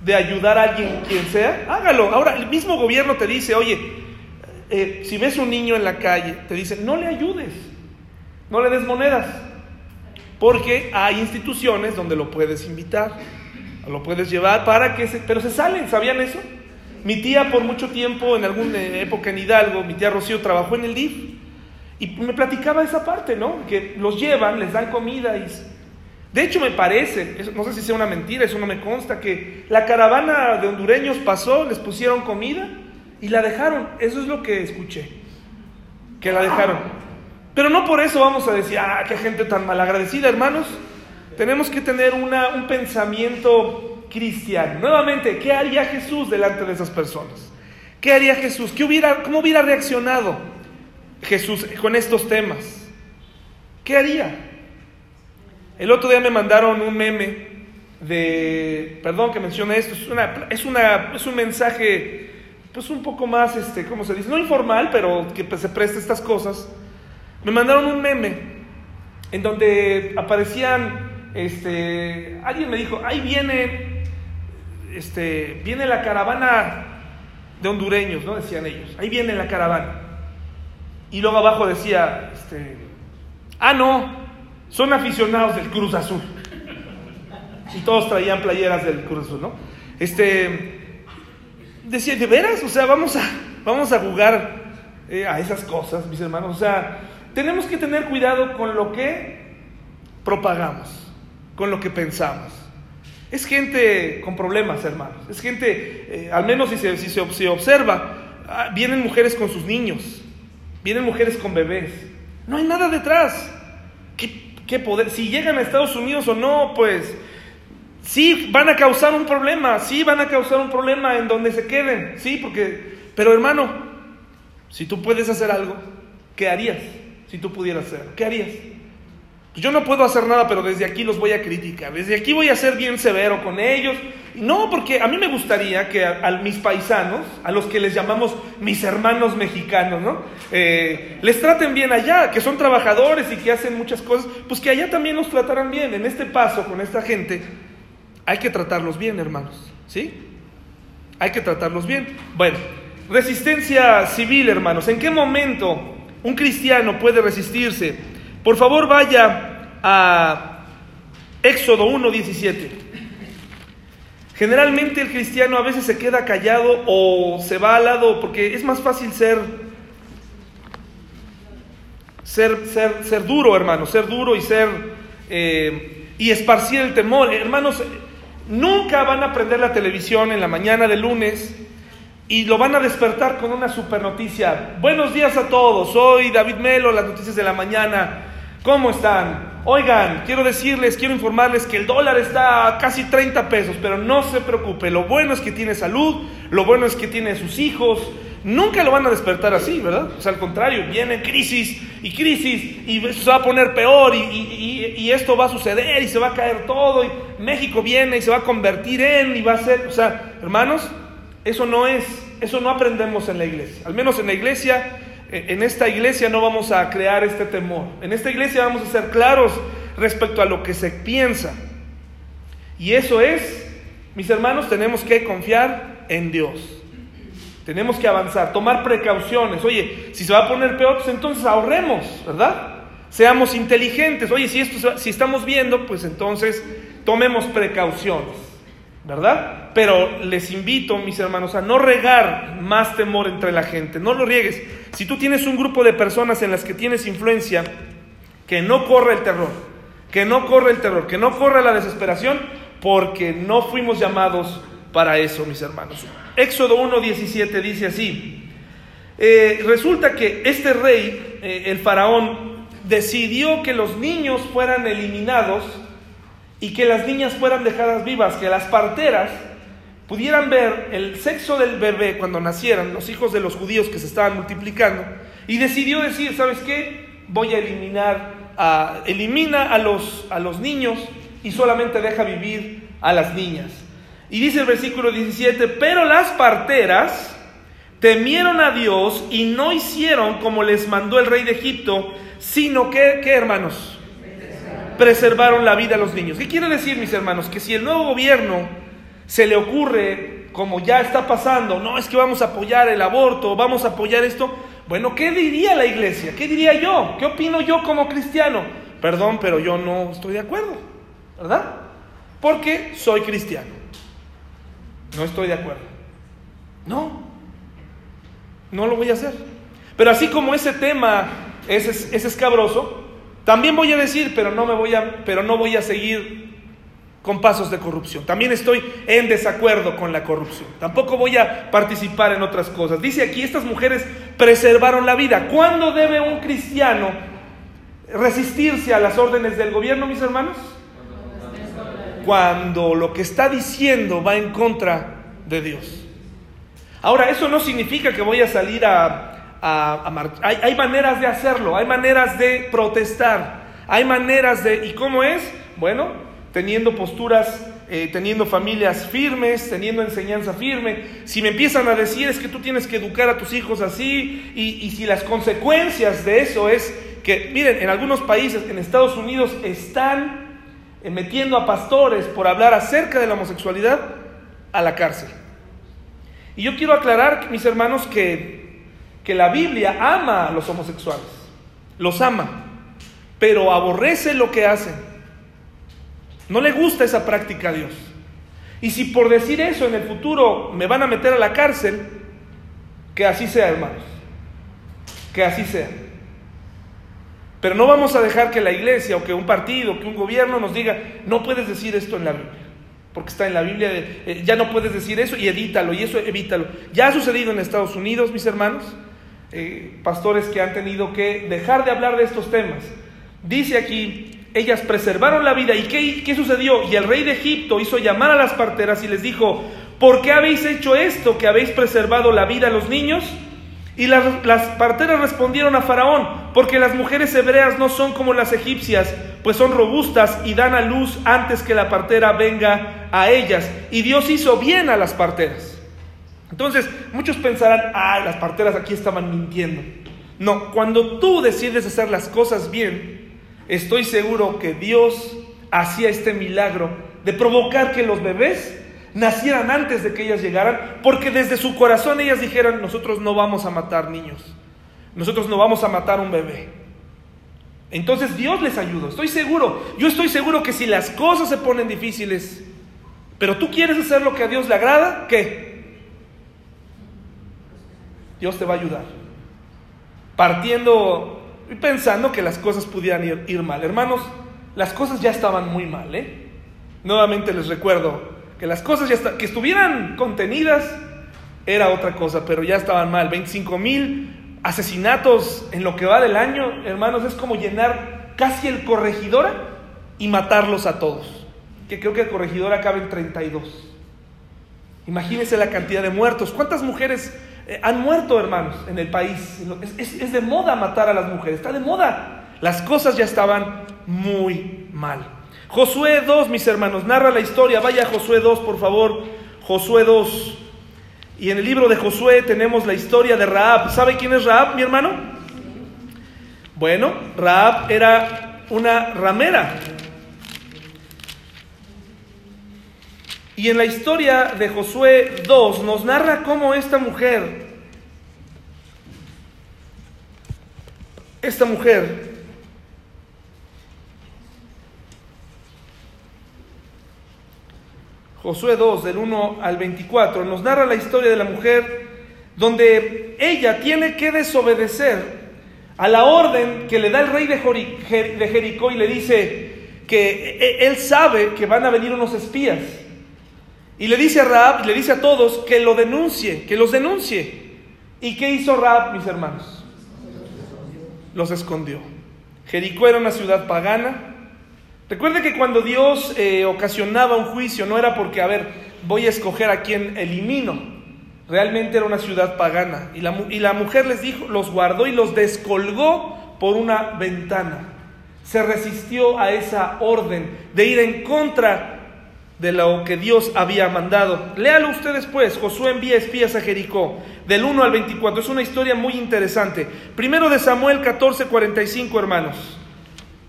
de ayudar a alguien, quien sea, hágalo. Ahora, el mismo gobierno te dice, oye, eh, si ves un niño en la calle, te dice, no le ayudes, no le des monedas. Porque hay instituciones donde lo puedes invitar, lo puedes llevar para que se... Pero se salen, ¿sabían eso? Mi tía por mucho tiempo, en alguna época en Hidalgo, mi tía Rocío trabajó en el DIF y me platicaba esa parte, ¿no? Que los llevan, les dan comida y... De hecho me parece, no sé si sea una mentira, eso no me consta, que la caravana de hondureños pasó, les pusieron comida y la dejaron. Eso es lo que escuché, que la dejaron. Pero no por eso vamos a decir, ah, qué gente tan malagradecida, hermanos. Tenemos que tener una, un pensamiento cristiano. Nuevamente, ¿qué haría Jesús delante de esas personas? ¿Qué haría Jesús? ¿Qué hubiera, ¿Cómo hubiera reaccionado Jesús con estos temas? ¿Qué haría? El otro día me mandaron un meme de, perdón que mencione esto, es, una, es, una, es un mensaje pues un poco más, este, ¿cómo se dice? No informal, pero que se preste estas cosas me mandaron un meme en donde aparecían, este, alguien me dijo, ahí viene, este, viene la caravana de hondureños, ¿no? Decían ellos, ahí viene la caravana. Y luego abajo decía, este, ah, no, son aficionados del Cruz Azul. Y todos traían playeras del Cruz Azul, ¿no? Este, decía, ¿de veras? O sea, vamos a, vamos a jugar eh, a esas cosas, mis hermanos. O sea, tenemos que tener cuidado con lo que propagamos, con lo que pensamos. Es gente con problemas, hermanos. Es gente, eh, al menos si se, si se, observa, ah, vienen mujeres con sus niños, vienen mujeres con bebés. No hay nada detrás. ¿Qué, poder? Si llegan a Estados Unidos o no, pues sí van a causar un problema, sí van a causar un problema en donde se queden, sí, porque, pero hermano, si tú puedes hacer algo, ¿qué harías? si tú pudieras ser? ¿Qué harías? Yo no puedo hacer nada, pero desde aquí los voy a criticar. Desde aquí voy a ser bien severo con ellos. No, porque a mí me gustaría que a, mis paisanos, a los que les llamamos mis hermanos mexicanos, ¿no? Eh, les traten bien allá, que son trabajadores y que hacen muchas cosas, pues que allá también los trataran bien. En este paso con esta gente, hay que tratarlos bien, hermanos. ¿Sí? Hay que tratarlos bien. Bueno, resistencia civil, hermanos. ¿En qué momento un cristiano puede resistirse. Por favor, vaya a Éxodo 1.17. Generalmente el cristiano a veces se queda callado o se va al lado porque es más fácil ser ser, ser, ser duro, hermano, ser duro y ser eh, y esparcir el temor. Hermanos, nunca van a prender la televisión en la mañana de lunes y lo van a despertar con una super noticia. Buenos días a todos, soy David Melo, las noticias de la mañana. ¿Cómo están? Oigan, quiero decirles, quiero informarles que el dólar está a casi 30 pesos, pero no se preocupe, lo bueno es que tiene salud, lo bueno es que tiene sus hijos. Nunca lo van a despertar así, ¿verdad? O sea, al contrario, viene crisis y crisis y se va a poner peor y, y, esto va a suceder y se va a caer todo y México viene y se va a convertir en y va a ser, o sea, hermanos, eso no es, eso no aprendemos en la iglesia. Al menos en la iglesia en esta iglesia no vamos a crear este temor. En esta iglesia vamos a ser claros respecto a lo que se piensa. Y eso es, mis hermanos, tenemos que confiar en Dios. Tenemos que avanzar, tomar precauciones. Oye, si se va a poner peor, pues entonces ahorremos, ¿verdad? Seamos inteligentes. Oye, si, esto, si estamos viendo, pues entonces tomemos precauciones, ¿verdad? Pero les invito, mis hermanos, a no regar más temor entre la gente. No lo riegues. Si tú tienes un grupo de personas en las que tienes influencia, que no corre el terror, que no corre el terror, que no corre la desesperación, porque no fuimos llamados para eso, mis hermanos. Éxodo 1.17 dice así, eh, resulta que este rey, eh, el faraón, decidió que los niños fueran eliminados y que las niñas fueran dejadas vivas, que las parteras pudieran ver el sexo del bebé cuando nacieran, los hijos de los judíos que se estaban multiplicando, y decidió decir, ¿sabes qué? Voy a eliminar, a, elimina a los, a los niños y solamente deja vivir a las niñas. Y dice el versículo 17, pero las parteras temieron a Dios y no hicieron como les mandó el rey de Egipto, sino que, ¿qué hermanos? Preservaron la vida a los niños. ¿Qué quiere decir, mis hermanos? Que si el nuevo gobierno se le ocurre, como ya está pasando, no es que vamos a apoyar el aborto, vamos a apoyar esto, bueno, ¿qué diría la iglesia? ¿Qué diría yo? ¿Qué opino yo como cristiano? Perdón, pero yo no estoy de acuerdo, ¿verdad? Porque soy cristiano. No estoy de acuerdo. No, no lo voy a hacer. Pero así como ese tema es, es, escabroso, también voy a decir, pero no me voy a, pero no voy a seguir con pasos de corrupción. También estoy en desacuerdo con la corrupción. Tampoco voy a participar en otras cosas. Dice aquí, estas mujeres preservaron la vida. ¿Cuándo debe un cristiano resistirse a las órdenes del gobierno, mis hermanos? cuando lo que está diciendo va en contra de Dios. Ahora, eso no significa que voy a salir a, a, marchar. Hay, maneras de hacerlo, hay maneras de protestar, hay maneras de... ¿Y cómo es? Bueno, teniendo posturas, eh, teniendo familias firmes, teniendo enseñanza firme. Si me empiezan a decir es que tú tienes que educar a tus hijos así, y, y si las consecuencias de eso es que, miren, en algunos países, en Estados Unidos, están eh, metiendo a pastores por hablar acerca de la homosexualidad a la cárcel. Y yo quiero aclarar, mis hermanos, que, que la Biblia ama a los homosexuales, los ama, pero aborrece lo que hacen. No le gusta esa práctica a Dios. Y si por decir eso en el futuro me van a meter a la cárcel, que así sea, hermanos. Que así sea. Pero no vamos a dejar que la iglesia o que un partido, que un gobierno nos diga, no puedes decir esto en la Biblia. Porque está en la Biblia, eh, ya no puedes decir eso y edítalo y eso evítalo. Ya ha sucedido en Estados Unidos, mis hermanos, eh, pastores que han tenido que dejar de hablar de estos temas. Dice aquí, ellas preservaron la vida. ¿Y qué, qué sucedió? Y el rey de Egipto hizo llamar a las parteras y les dijo, ¿por qué habéis hecho esto que habéis preservado la vida a los niños? Y las, parteras respondieron a Faraón, porque las mujeres hebreas no son como las egipcias, pues son robustas y dan a luz antes que la partera venga a ellas. Y Dios hizo bien a las parteras. Entonces, muchos pensarán, ah, las parteras aquí estaban mintiendo. No, cuando tú decides hacer las cosas bien, estoy seguro que Dios hacía este milagro de provocar que los bebés nacieran antes de que ellas llegaran, porque desde su corazón ellas dijeran, nosotros no vamos a matar niños, nosotros no vamos a matar un bebé. Entonces Dios les ayudó, estoy seguro, yo estoy seguro que si las cosas se ponen difíciles, pero tú quieres hacer lo que a Dios le agrada, ¿qué? Dios te va a ayudar. Partiendo y pensando que las cosas pudieran ir, mal. Hermanos, las cosas ya estaban muy mal, ¿eh? Nuevamente les recuerdo, que las cosas ya que estuvieran contenidas era otra cosa, pero ya estaban mal. 25 mil asesinatos en lo que va del año, hermanos, es como llenar casi el corregidora y matarlos a todos. Que creo que el corregidora cabe en 32. Imagínense la cantidad de muertos. ¿Cuántas mujeres eh, han muerto, hermanos, en el país? Es, es de moda matar a las mujeres, está de moda. Las cosas ya estaban muy mal. Josué 2, mis hermanos, narra la historia. Vaya Josué 2, por favor. Josué 2. Y en el libro de Josué tenemos la historia de Raab. ¿Sabe quién es Raab, mi hermano? Bueno, Raab era una ramera. Y en la historia de Josué 2 nos narra cómo esta mujer, esta mujer Josué 2, del 1 al 24, nos narra la historia de la mujer donde ella tiene que desobedecer a la orden que le da el rey de Jericó y le dice que e, él sabe que van a venir unos espías. Y le dice a Raab, le dice a todos que lo denuncie, que los denuncie. ¿Y qué hizo Raab, mis hermanos? Los escondió. Jericó era una ciudad pagana, Recuerde que cuando Dios eh, ocasionaba un juicio no era porque, a ver, voy a escoger a quien elimino. Realmente era una ciudad pagana. Y la, y la mujer les dijo, los guardó y los descolgó por una ventana. Se resistió a esa orden de ir en contra de lo que Dios había mandado. Léalo usted después. Josué envía espías a Jericó, del 1 al 24. Es una historia muy interesante. Primero de Samuel 14, 45, hermanos.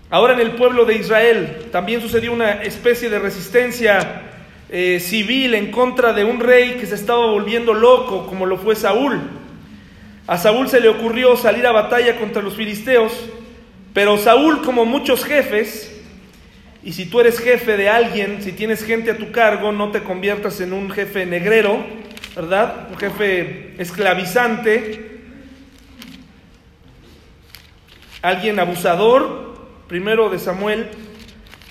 Ahora en el pueblo de Israel también sucedió una especie de resistencia eh, civil en contra de un rey que se estaba volviendo loco, como lo fue Saúl. A Saúl se le ocurrió salir a batalla contra los filisteos, pero Saúl, como muchos jefes, y si tú eres jefe de alguien, si tienes gente a tu cargo, no te conviertas en un jefe negrero, ¿verdad? Un jefe esclavizante, alguien abusador, primero de Samuel,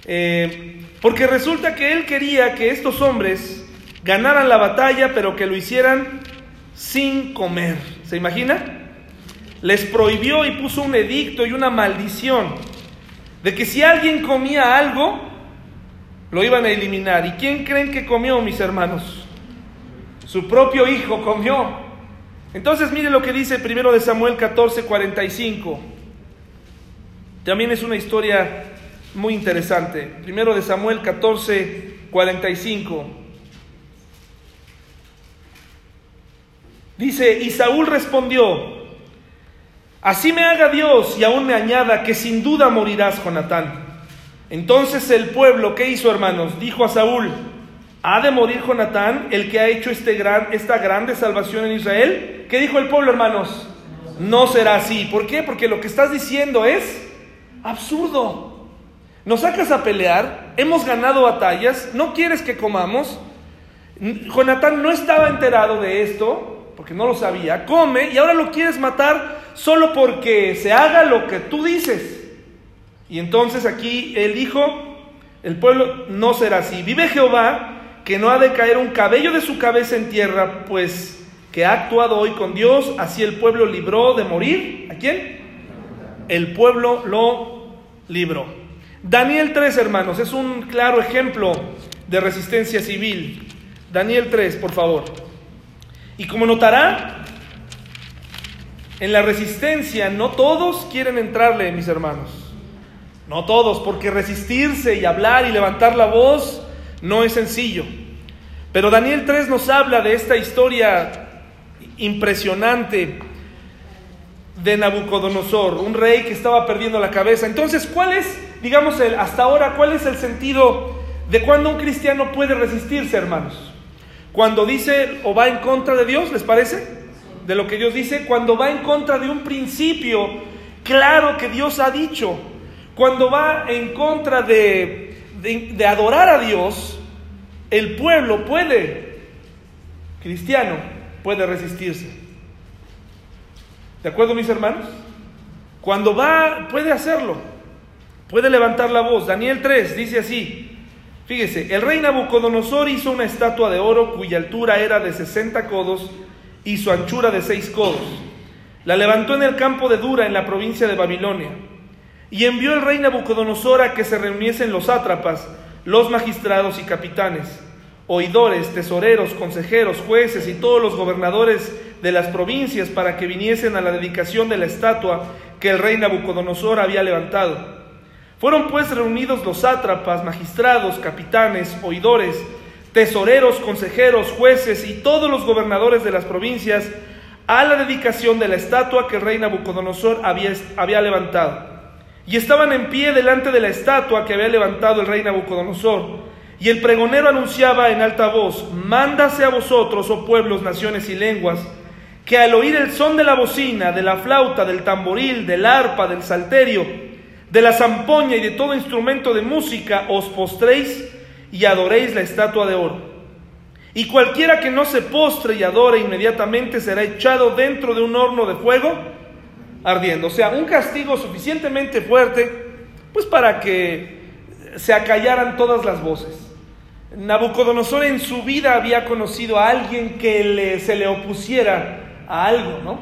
eh, porque resulta que él quería que estos hombres ganaran la batalla, pero que lo hicieran sin comer. ¿Se imagina? Les prohibió y puso un edicto y una maldición de que si alguien comía algo, lo iban a eliminar. ¿Y quién creen que comió, mis hermanos? Su propio hijo comió. Entonces mire lo que dice primero de Samuel 14, 45. También es una historia muy interesante. Primero de Samuel 14, 45. Dice, y Saúl respondió, así me haga Dios y aún me añada que sin duda morirás, Jonatán. Entonces el pueblo, ¿qué hizo, hermanos? Dijo a Saúl, ¿ha de morir Jonatán, el que ha hecho este gran, esta grande salvación en Israel? ¿Qué dijo el pueblo, hermanos? No será así. ¿Por qué? Porque lo que estás diciendo es Absurdo. Nos sacas a pelear, hemos ganado batallas, no quieres que comamos. Jonatán no estaba enterado de esto, porque no lo sabía, come y ahora lo quieres matar solo porque se haga lo que tú dices. Y entonces aquí él dijo, el pueblo no será así. Vive Jehová, que no ha de caer un cabello de su cabeza en tierra, pues que ha actuado hoy con Dios, así el pueblo libró de morir. ¿A quién? El pueblo lo libro. Daniel 3, hermanos, es un claro ejemplo de resistencia civil. Daniel 3, por favor. Y como notará, en la resistencia no todos quieren entrarle, mis hermanos. No todos, porque resistirse y hablar y levantar la voz no es sencillo. Pero Daniel 3 nos habla de esta historia impresionante de Nabucodonosor, un rey que estaba perdiendo la cabeza. Entonces, ¿cuál es, digamos, el, hasta ahora, cuál es el sentido de cuando un cristiano puede resistirse, hermanos? Cuando dice o va en contra de Dios, ¿les parece? De lo que Dios dice, cuando va en contra de un principio claro que Dios ha dicho, cuando va en contra de, de adorar a Dios, el pueblo puede, cristiano, puede resistirse. ¿De acuerdo, mis hermanos? Cuando va, puede hacerlo. Puede levantar la voz. Daniel 3 dice así. Fíjese, el rey Nabucodonosor hizo una estatua de oro cuya altura era de 60 codos y su anchura de 6 codos. La levantó en el campo de Dura, en la provincia de Babilonia. Y envió el rey Nabucodonosor a que se reuniesen los sátrapas, los magistrados y capitanes, oidores, tesoreros, consejeros, jueces y todos los gobernadores de las provincias para que viniesen a la dedicación de la estatua que el rey Nabucodonosor había levantado. Fueron pues reunidos los sátrapas, magistrados, capitanes, oidores, tesoreros, consejeros, jueces y todos los gobernadores de las provincias a la dedicación de la estatua que el rey Nabucodonosor había, levantado. Y estaban en pie delante de la estatua que había levantado el rey Nabucodonosor. Y el pregonero anunciaba en alta voz, mándase a vosotros, oh pueblos, naciones y lenguas, que al oír el son de la bocina, de la flauta, del tamboril, del arpa, del salterio, de la zampoña y de todo instrumento de música, os postréis y adoréis la estatua de oro. Y cualquiera que no se postre y adore inmediatamente será echado dentro de un horno de fuego ardiendo. O sea, un castigo suficientemente fuerte, pues para que se acallaran todas las voces. Nabucodonosor en su vida había conocido a alguien que se le opusiera a algo, ¿no?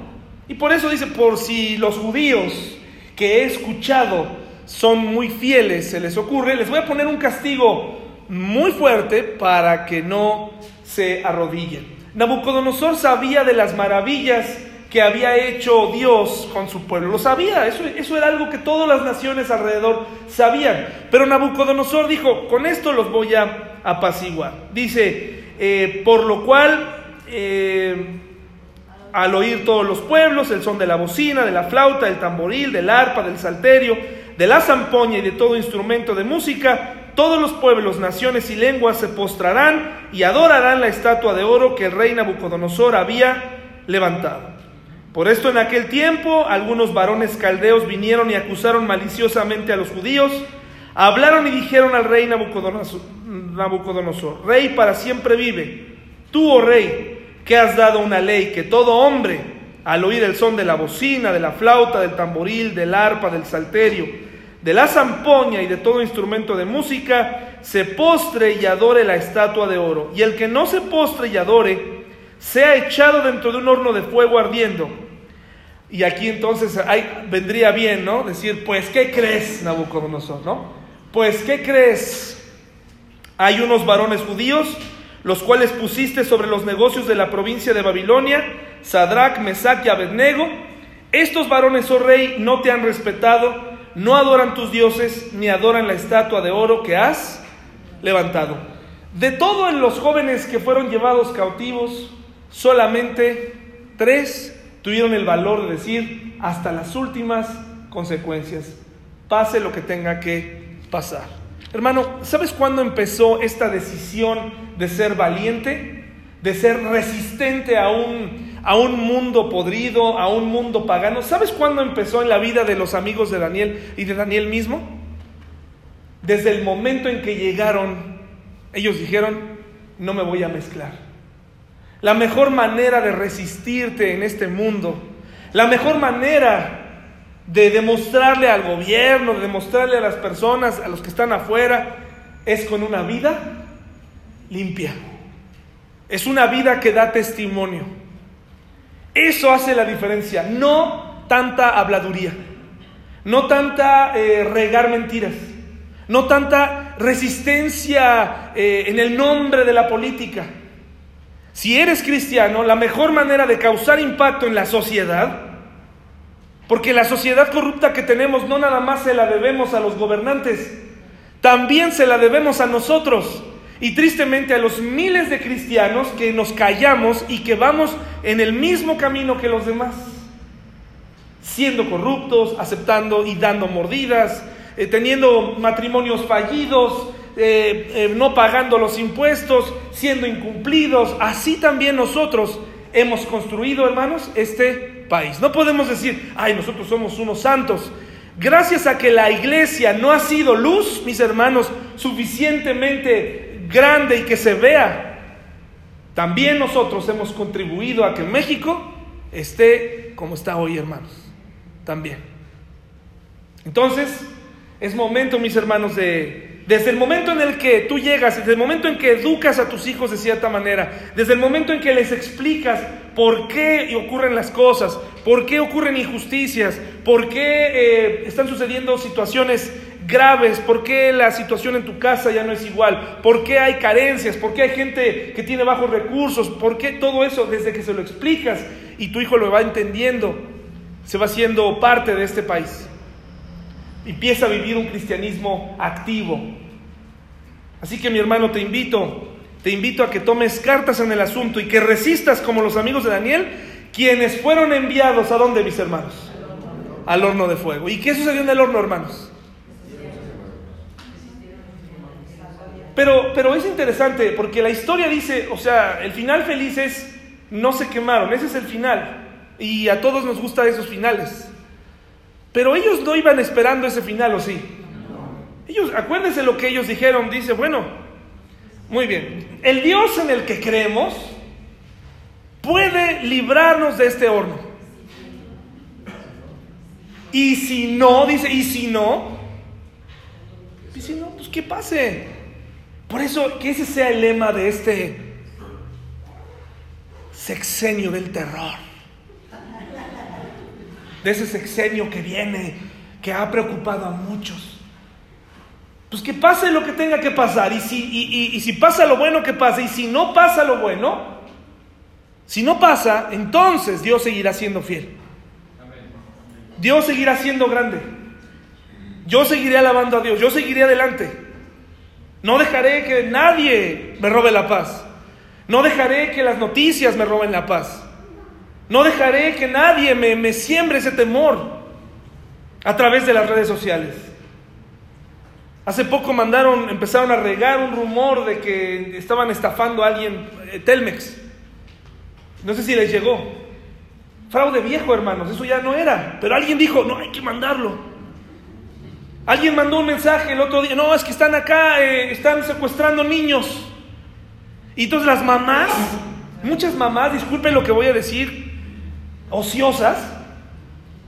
Y por eso dice, por si los judíos que he escuchado son muy fieles, se les ocurre, les voy a poner un castigo muy fuerte para que no se arrodillen. Nabucodonosor sabía de las maravillas que había hecho Dios con su pueblo. Lo sabía, eso, eso era algo que todas las naciones alrededor sabían. Pero Nabucodonosor dijo, con esto los voy a apaciguar. Dice, eh, por lo cual, eh, al oír todos los pueblos, el son de la bocina, de la flauta, del tamboril, del arpa, del salterio, de la zampoña y de todo instrumento de música, todos los pueblos, naciones y lenguas se postrarán y adorarán la estatua de oro que el rey Nabucodonosor había levantado. Por esto en aquel tiempo algunos varones caldeos vinieron y acusaron maliciosamente a los judíos, hablaron y dijeron al rey Nabucodonosor, rey para siempre vive, tú, oh rey, que has dado una ley que todo hombre, al oír el son de la bocina, de la flauta, del tamboril, del arpa, del salterio, de la zampoña y de todo instrumento de música, se postre y adore la estatua de oro. Y el que no se postre y adore, sea echado dentro de un horno de fuego ardiendo. Y aquí entonces vendría bien, ¿no? Decir, pues, ¿qué crees, Nabucodonosor, no? Pues, ¿qué crees? Hay unos varones judíos, los cuales pusiste sobre los negocios de la provincia de Babilonia, Sadrach, Mesach y Abednego. Estos varones, oh rey, no te han respetado, no adoran tus dioses, ni adoran la estatua de oro que has levantado. De todos los jóvenes que fueron llevados cautivos, solamente tres tuvieron el valor de decir hasta las últimas consecuencias, pase lo que tenga que pasar. Hermano, ¿sabes cuándo empezó esta decisión de ser valiente? De ser resistente a un, a un mundo podrido, a un mundo pagano. ¿Sabes cuándo empezó en la vida de los amigos de Daniel y de Daniel mismo? Desde el momento en que llegaron, ellos dijeron, no me voy a mezclar. La mejor manera de resistirte en este mundo, la mejor manera de demostrarle al gobierno, de demostrarle a las personas, a los que están afuera, es con una vida limpia. Es una vida que da testimonio. Eso hace la diferencia, no tanta habladuría, no tanta eh, regar mentiras, no tanta resistencia eh, en el nombre de la política. Si eres cristiano, la mejor manera de causar impacto en la sociedad, porque la sociedad corrupta que tenemos no nada más se la debemos a los gobernantes, también se la debemos a nosotros y tristemente a los miles de cristianos que nos callamos y que vamos en el mismo camino que los demás, siendo corruptos, aceptando y dando mordidas, eh, teniendo matrimonios fallidos, eh, eh, no pagando los impuestos, siendo incumplidos. Así también nosotros hemos construido, hermanos, este país. No podemos decir, ay, nosotros somos unos santos. Gracias a que la iglesia no ha sido luz, mis hermanos, suficientemente grande y que se vea, también nosotros hemos contribuido a que México esté como está hoy, hermanos. También. Entonces, es momento, mis hermanos, de desde el momento en el que tú llegas, desde el momento en que educas a tus hijos de cierta manera, desde el momento en que les explicas por qué ocurren las cosas, por qué ocurren injusticias, por qué eh, están sucediendo situaciones graves, por qué la situación en tu casa ya no es igual, por qué hay carencias, por qué hay gente que tiene bajos recursos, por qué todo eso, desde que se lo explicas y tu hijo lo va entendiendo, se va haciendo parte de este país. Empieza a vivir un cristianismo activo. Así que mi hermano te invito te invito a que tomes cartas en el asunto y que resistas como los amigos de Daniel, quienes fueron enviados a dónde, mis hermanos? Al horno de fuego. ¿Y qué sucedió en el horno, hermanos? Pero, pero es interesante porque la historia dice, o sea, el final feliz es no se quemaron, ese es el final. Y a todos nos gustan esos finales. Pero ellos no iban esperando ese final, ¿o sí? Ellos, acuérdense lo que ellos dijeron, dice, bueno, muy bien, el Dios en el que creemos puede librarnos de este horno. Y si no, dice, y si no, y si no, pues que pase. Por eso, que ese sea el lema de este sexenio del terror. De ese sexenio que viene, que ha preocupado a muchos. Pues que pase lo que tenga que pasar. Y si, y, si pasa lo bueno, que pase. Y si no pasa lo bueno, si no pasa, entonces Dios seguirá siendo fiel. Dios seguirá siendo grande. Yo seguiré alabando a Dios. Yo seguiré adelante. No dejaré que nadie me robe la paz. No dejaré que las noticias me roben la paz. No dejaré que nadie me, siembre ese temor a través de las redes sociales. Hace poco mandaron, empezaron a regar un rumor de que estaban estafando a alguien, eh, Telmex. No sé si les llegó. Fraude viejo, hermanos, eso ya no era. Pero alguien dijo, no, hay que mandarlo. Alguien mandó un mensaje el otro día, no, es que están acá, eh, están secuestrando niños. Y entonces las mamás, muchas mamás, disculpen lo que voy a decir, ociosas,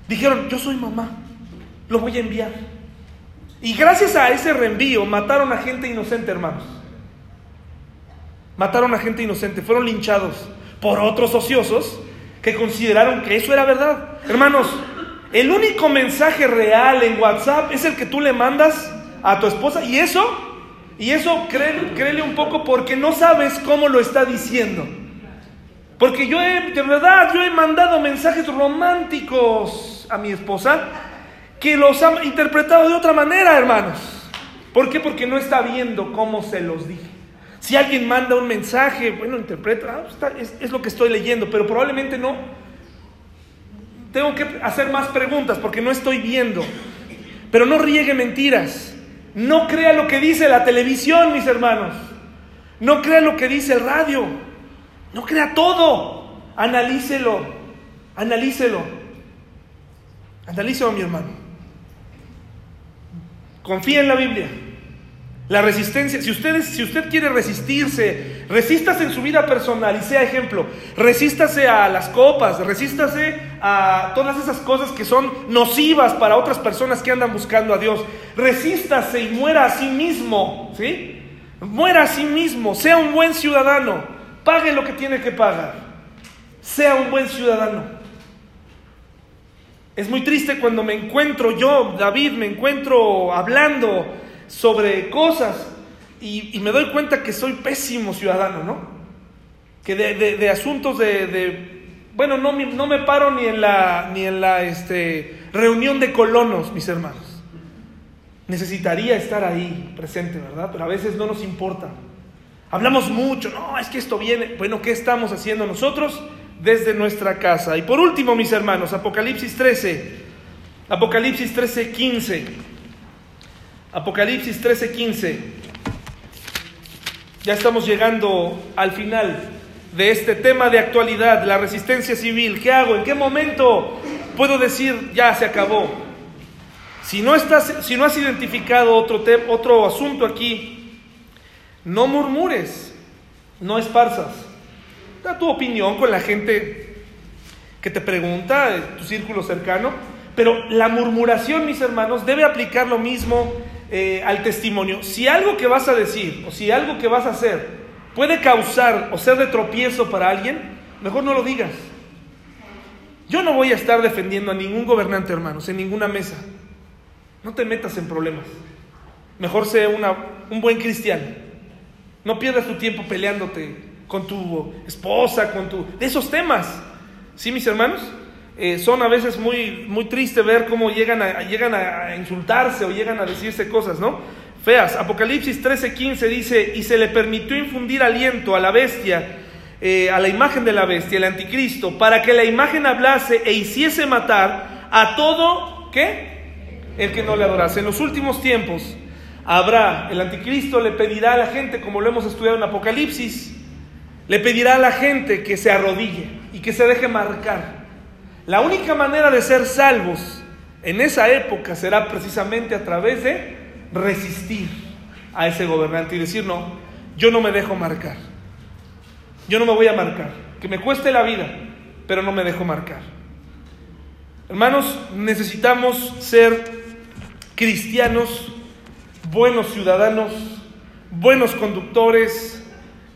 dijeron, yo soy mamá, lo voy a enviar. Y gracias a ese reenvío mataron a gente inocente, hermanos. Mataron a gente inocente, fueron linchados por otros ociosos que consideraron que eso era verdad. Hermanos, el único mensaje real en WhatsApp es el que tú le mandas a tu esposa y eso, y eso créele, un poco porque no sabes cómo lo está diciendo. Porque yo he, de verdad, yo he mandado mensajes románticos a mi esposa que los ha interpretado de otra manera, hermanos. ¿Por qué? Porque no está viendo cómo se los dije. Si alguien manda un mensaje, bueno, interpreta, ah, es, es lo que estoy leyendo, pero probablemente no. Tengo que hacer más preguntas porque no estoy viendo. Pero no riegue mentiras. No crea lo que dice la televisión, mis hermanos. No crea lo que dice el radio. No crea todo. Analícelo. Analícelo. Analícelo, mi hermano. Confía en la Biblia. La resistencia, si, ustedes, si usted quiere resistirse, resístase en su vida personal y sea ejemplo. Resístase a las copas, resístase a todas esas cosas que son nocivas para otras personas que andan buscando a Dios. Resístase y muera a sí mismo, ¿sí? Muera a sí mismo, sea un buen ciudadano, pague lo que tiene que pagar. Sea un buen ciudadano. Es muy triste cuando me encuentro yo, David, me encuentro hablando sobre cosas y, me doy cuenta que soy pésimo ciudadano, ¿no? Que de, asuntos de, bueno, no, no, me paro ni en la, ni en la este, reunión de colonos, mis hermanos. Necesitaría estar ahí presente, ¿verdad? Pero a veces no nos importa. Hablamos mucho, no, es que esto viene. Bueno, ¿qué estamos haciendo nosotros? desde nuestra casa. Y por último, mis hermanos, Apocalipsis 13, Apocalipsis 13, 15. Apocalipsis 13, 15. Ya estamos llegando al final de este tema de actualidad, la resistencia civil. ¿Qué hago? ¿En qué momento puedo decir ya se acabó? Si no, estás, si no has identificado otro, otro asunto aquí, no murmures, no esparzas. Da tu opinión con la gente que te pregunta, tu círculo cercano, pero la murmuración, mis hermanos, debe aplicar lo mismo eh, al testimonio. Si algo que vas a decir o si algo que vas a hacer puede causar o ser de tropiezo para alguien, mejor no lo digas. Yo no voy a estar defendiendo a ningún gobernante, hermanos, en ninguna mesa. No te metas en problemas. Mejor sea una, un buen cristiano. No pierdas tu tiempo peleándote con tu esposa, con tu... de esos temas. ¿Sí, mis hermanos? Eh, son a veces muy, muy triste ver cómo llegan a, llegan a insultarse o llegan a decirse cosas, ¿no? feas. Apocalipsis 13:15 dice, y se le permitió infundir aliento a la bestia, eh, a la imagen de la bestia, el anticristo, para que la imagen hablase e hiciese matar a todo, ¿qué? El que no le adorase. En los últimos tiempos habrá, el anticristo le pedirá a la gente, como lo hemos estudiado en Apocalipsis, le pedirá a la gente que se arrodille y que se deje marcar. La única manera de ser salvos en esa época será precisamente a través de resistir a ese gobernante y decir, no, yo no me dejo marcar. Yo no me voy a marcar. Que me cueste la vida, pero no me dejo marcar. Hermanos, necesitamos ser cristianos, buenos ciudadanos, buenos conductores,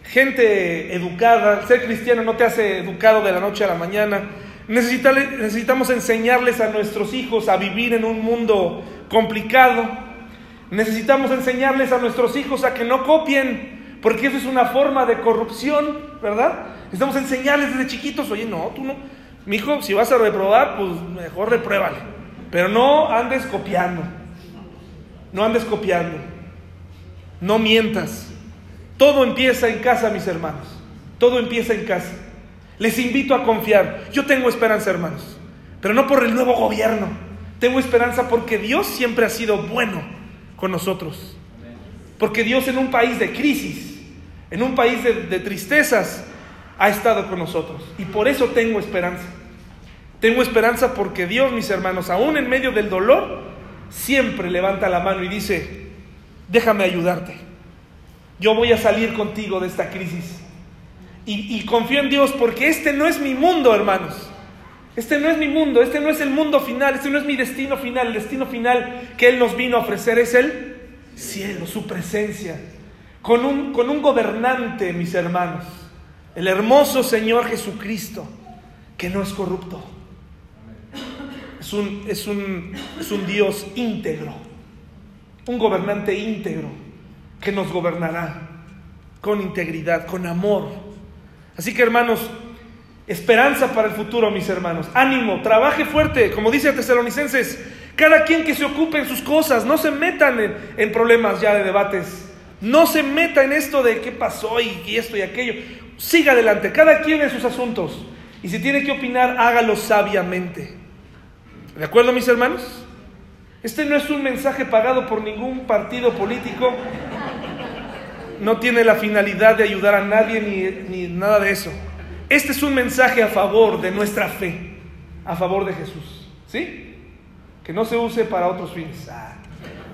gente educada. Ser cristiano no te hace educado de la noche a la mañana. Necesitamos enseñarles a nuestros hijos a vivir en un mundo complicado. Necesitamos enseñarles a nuestros hijos a que no copien, porque eso es una forma de corrupción, ¿verdad? Necesitamos enseñarles desde chiquitos, oye, no, tú no, mi hijo, si vas a reprobar, pues mejor repruébale, pero no andes copiando, no andes copiando, no mientas, todo empieza en casa, mis hermanos. Todo empieza en casa. Les invito a confiar. Yo tengo esperanza, hermanos. Pero no por el nuevo gobierno. Tengo esperanza porque Dios siempre ha sido bueno con nosotros. Porque Dios en un país de crisis, en un país de, tristezas, ha estado con nosotros. Y por eso tengo esperanza. Tengo esperanza porque Dios, mis hermanos, aún en medio del dolor, siempre levanta la mano y dice, déjame ayudarte. Yo voy a salir contigo de esta crisis. Y, confío en Dios porque este no es mi mundo, hermanos. Este no es mi mundo, este no es el mundo final, este no es mi destino final. El destino final que Él nos vino a ofrecer es el cielo, su presencia. Con un, con un gobernante, mis hermanos. El hermoso Señor Jesucristo, que no es corrupto. Es un, es un, es un Dios íntegro, un gobernante íntegro que nos gobernará con integridad, con amor. Así que hermanos, esperanza para el futuro, mis hermanos. Ánimo, trabaje fuerte, como dice a Tesalonicenses, cada quien que se ocupe en sus cosas, no se metan en, problemas ya de debates. No se meta en esto de qué pasó y, y esto y aquello. Siga adelante, cada quien en sus asuntos. Y si tiene que opinar, hágalo sabiamente. ¿De acuerdo, mis hermanos? Este no es un mensaje pagado por ningún partido político no tiene la finalidad de ayudar a nadie ni, ni, nada de eso. Este es un mensaje a favor de nuestra fe, a favor de Jesús. ¿Sí? Que no se use para otros fines. Ah.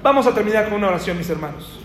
Vamos a terminar con una oración, mis hermanos.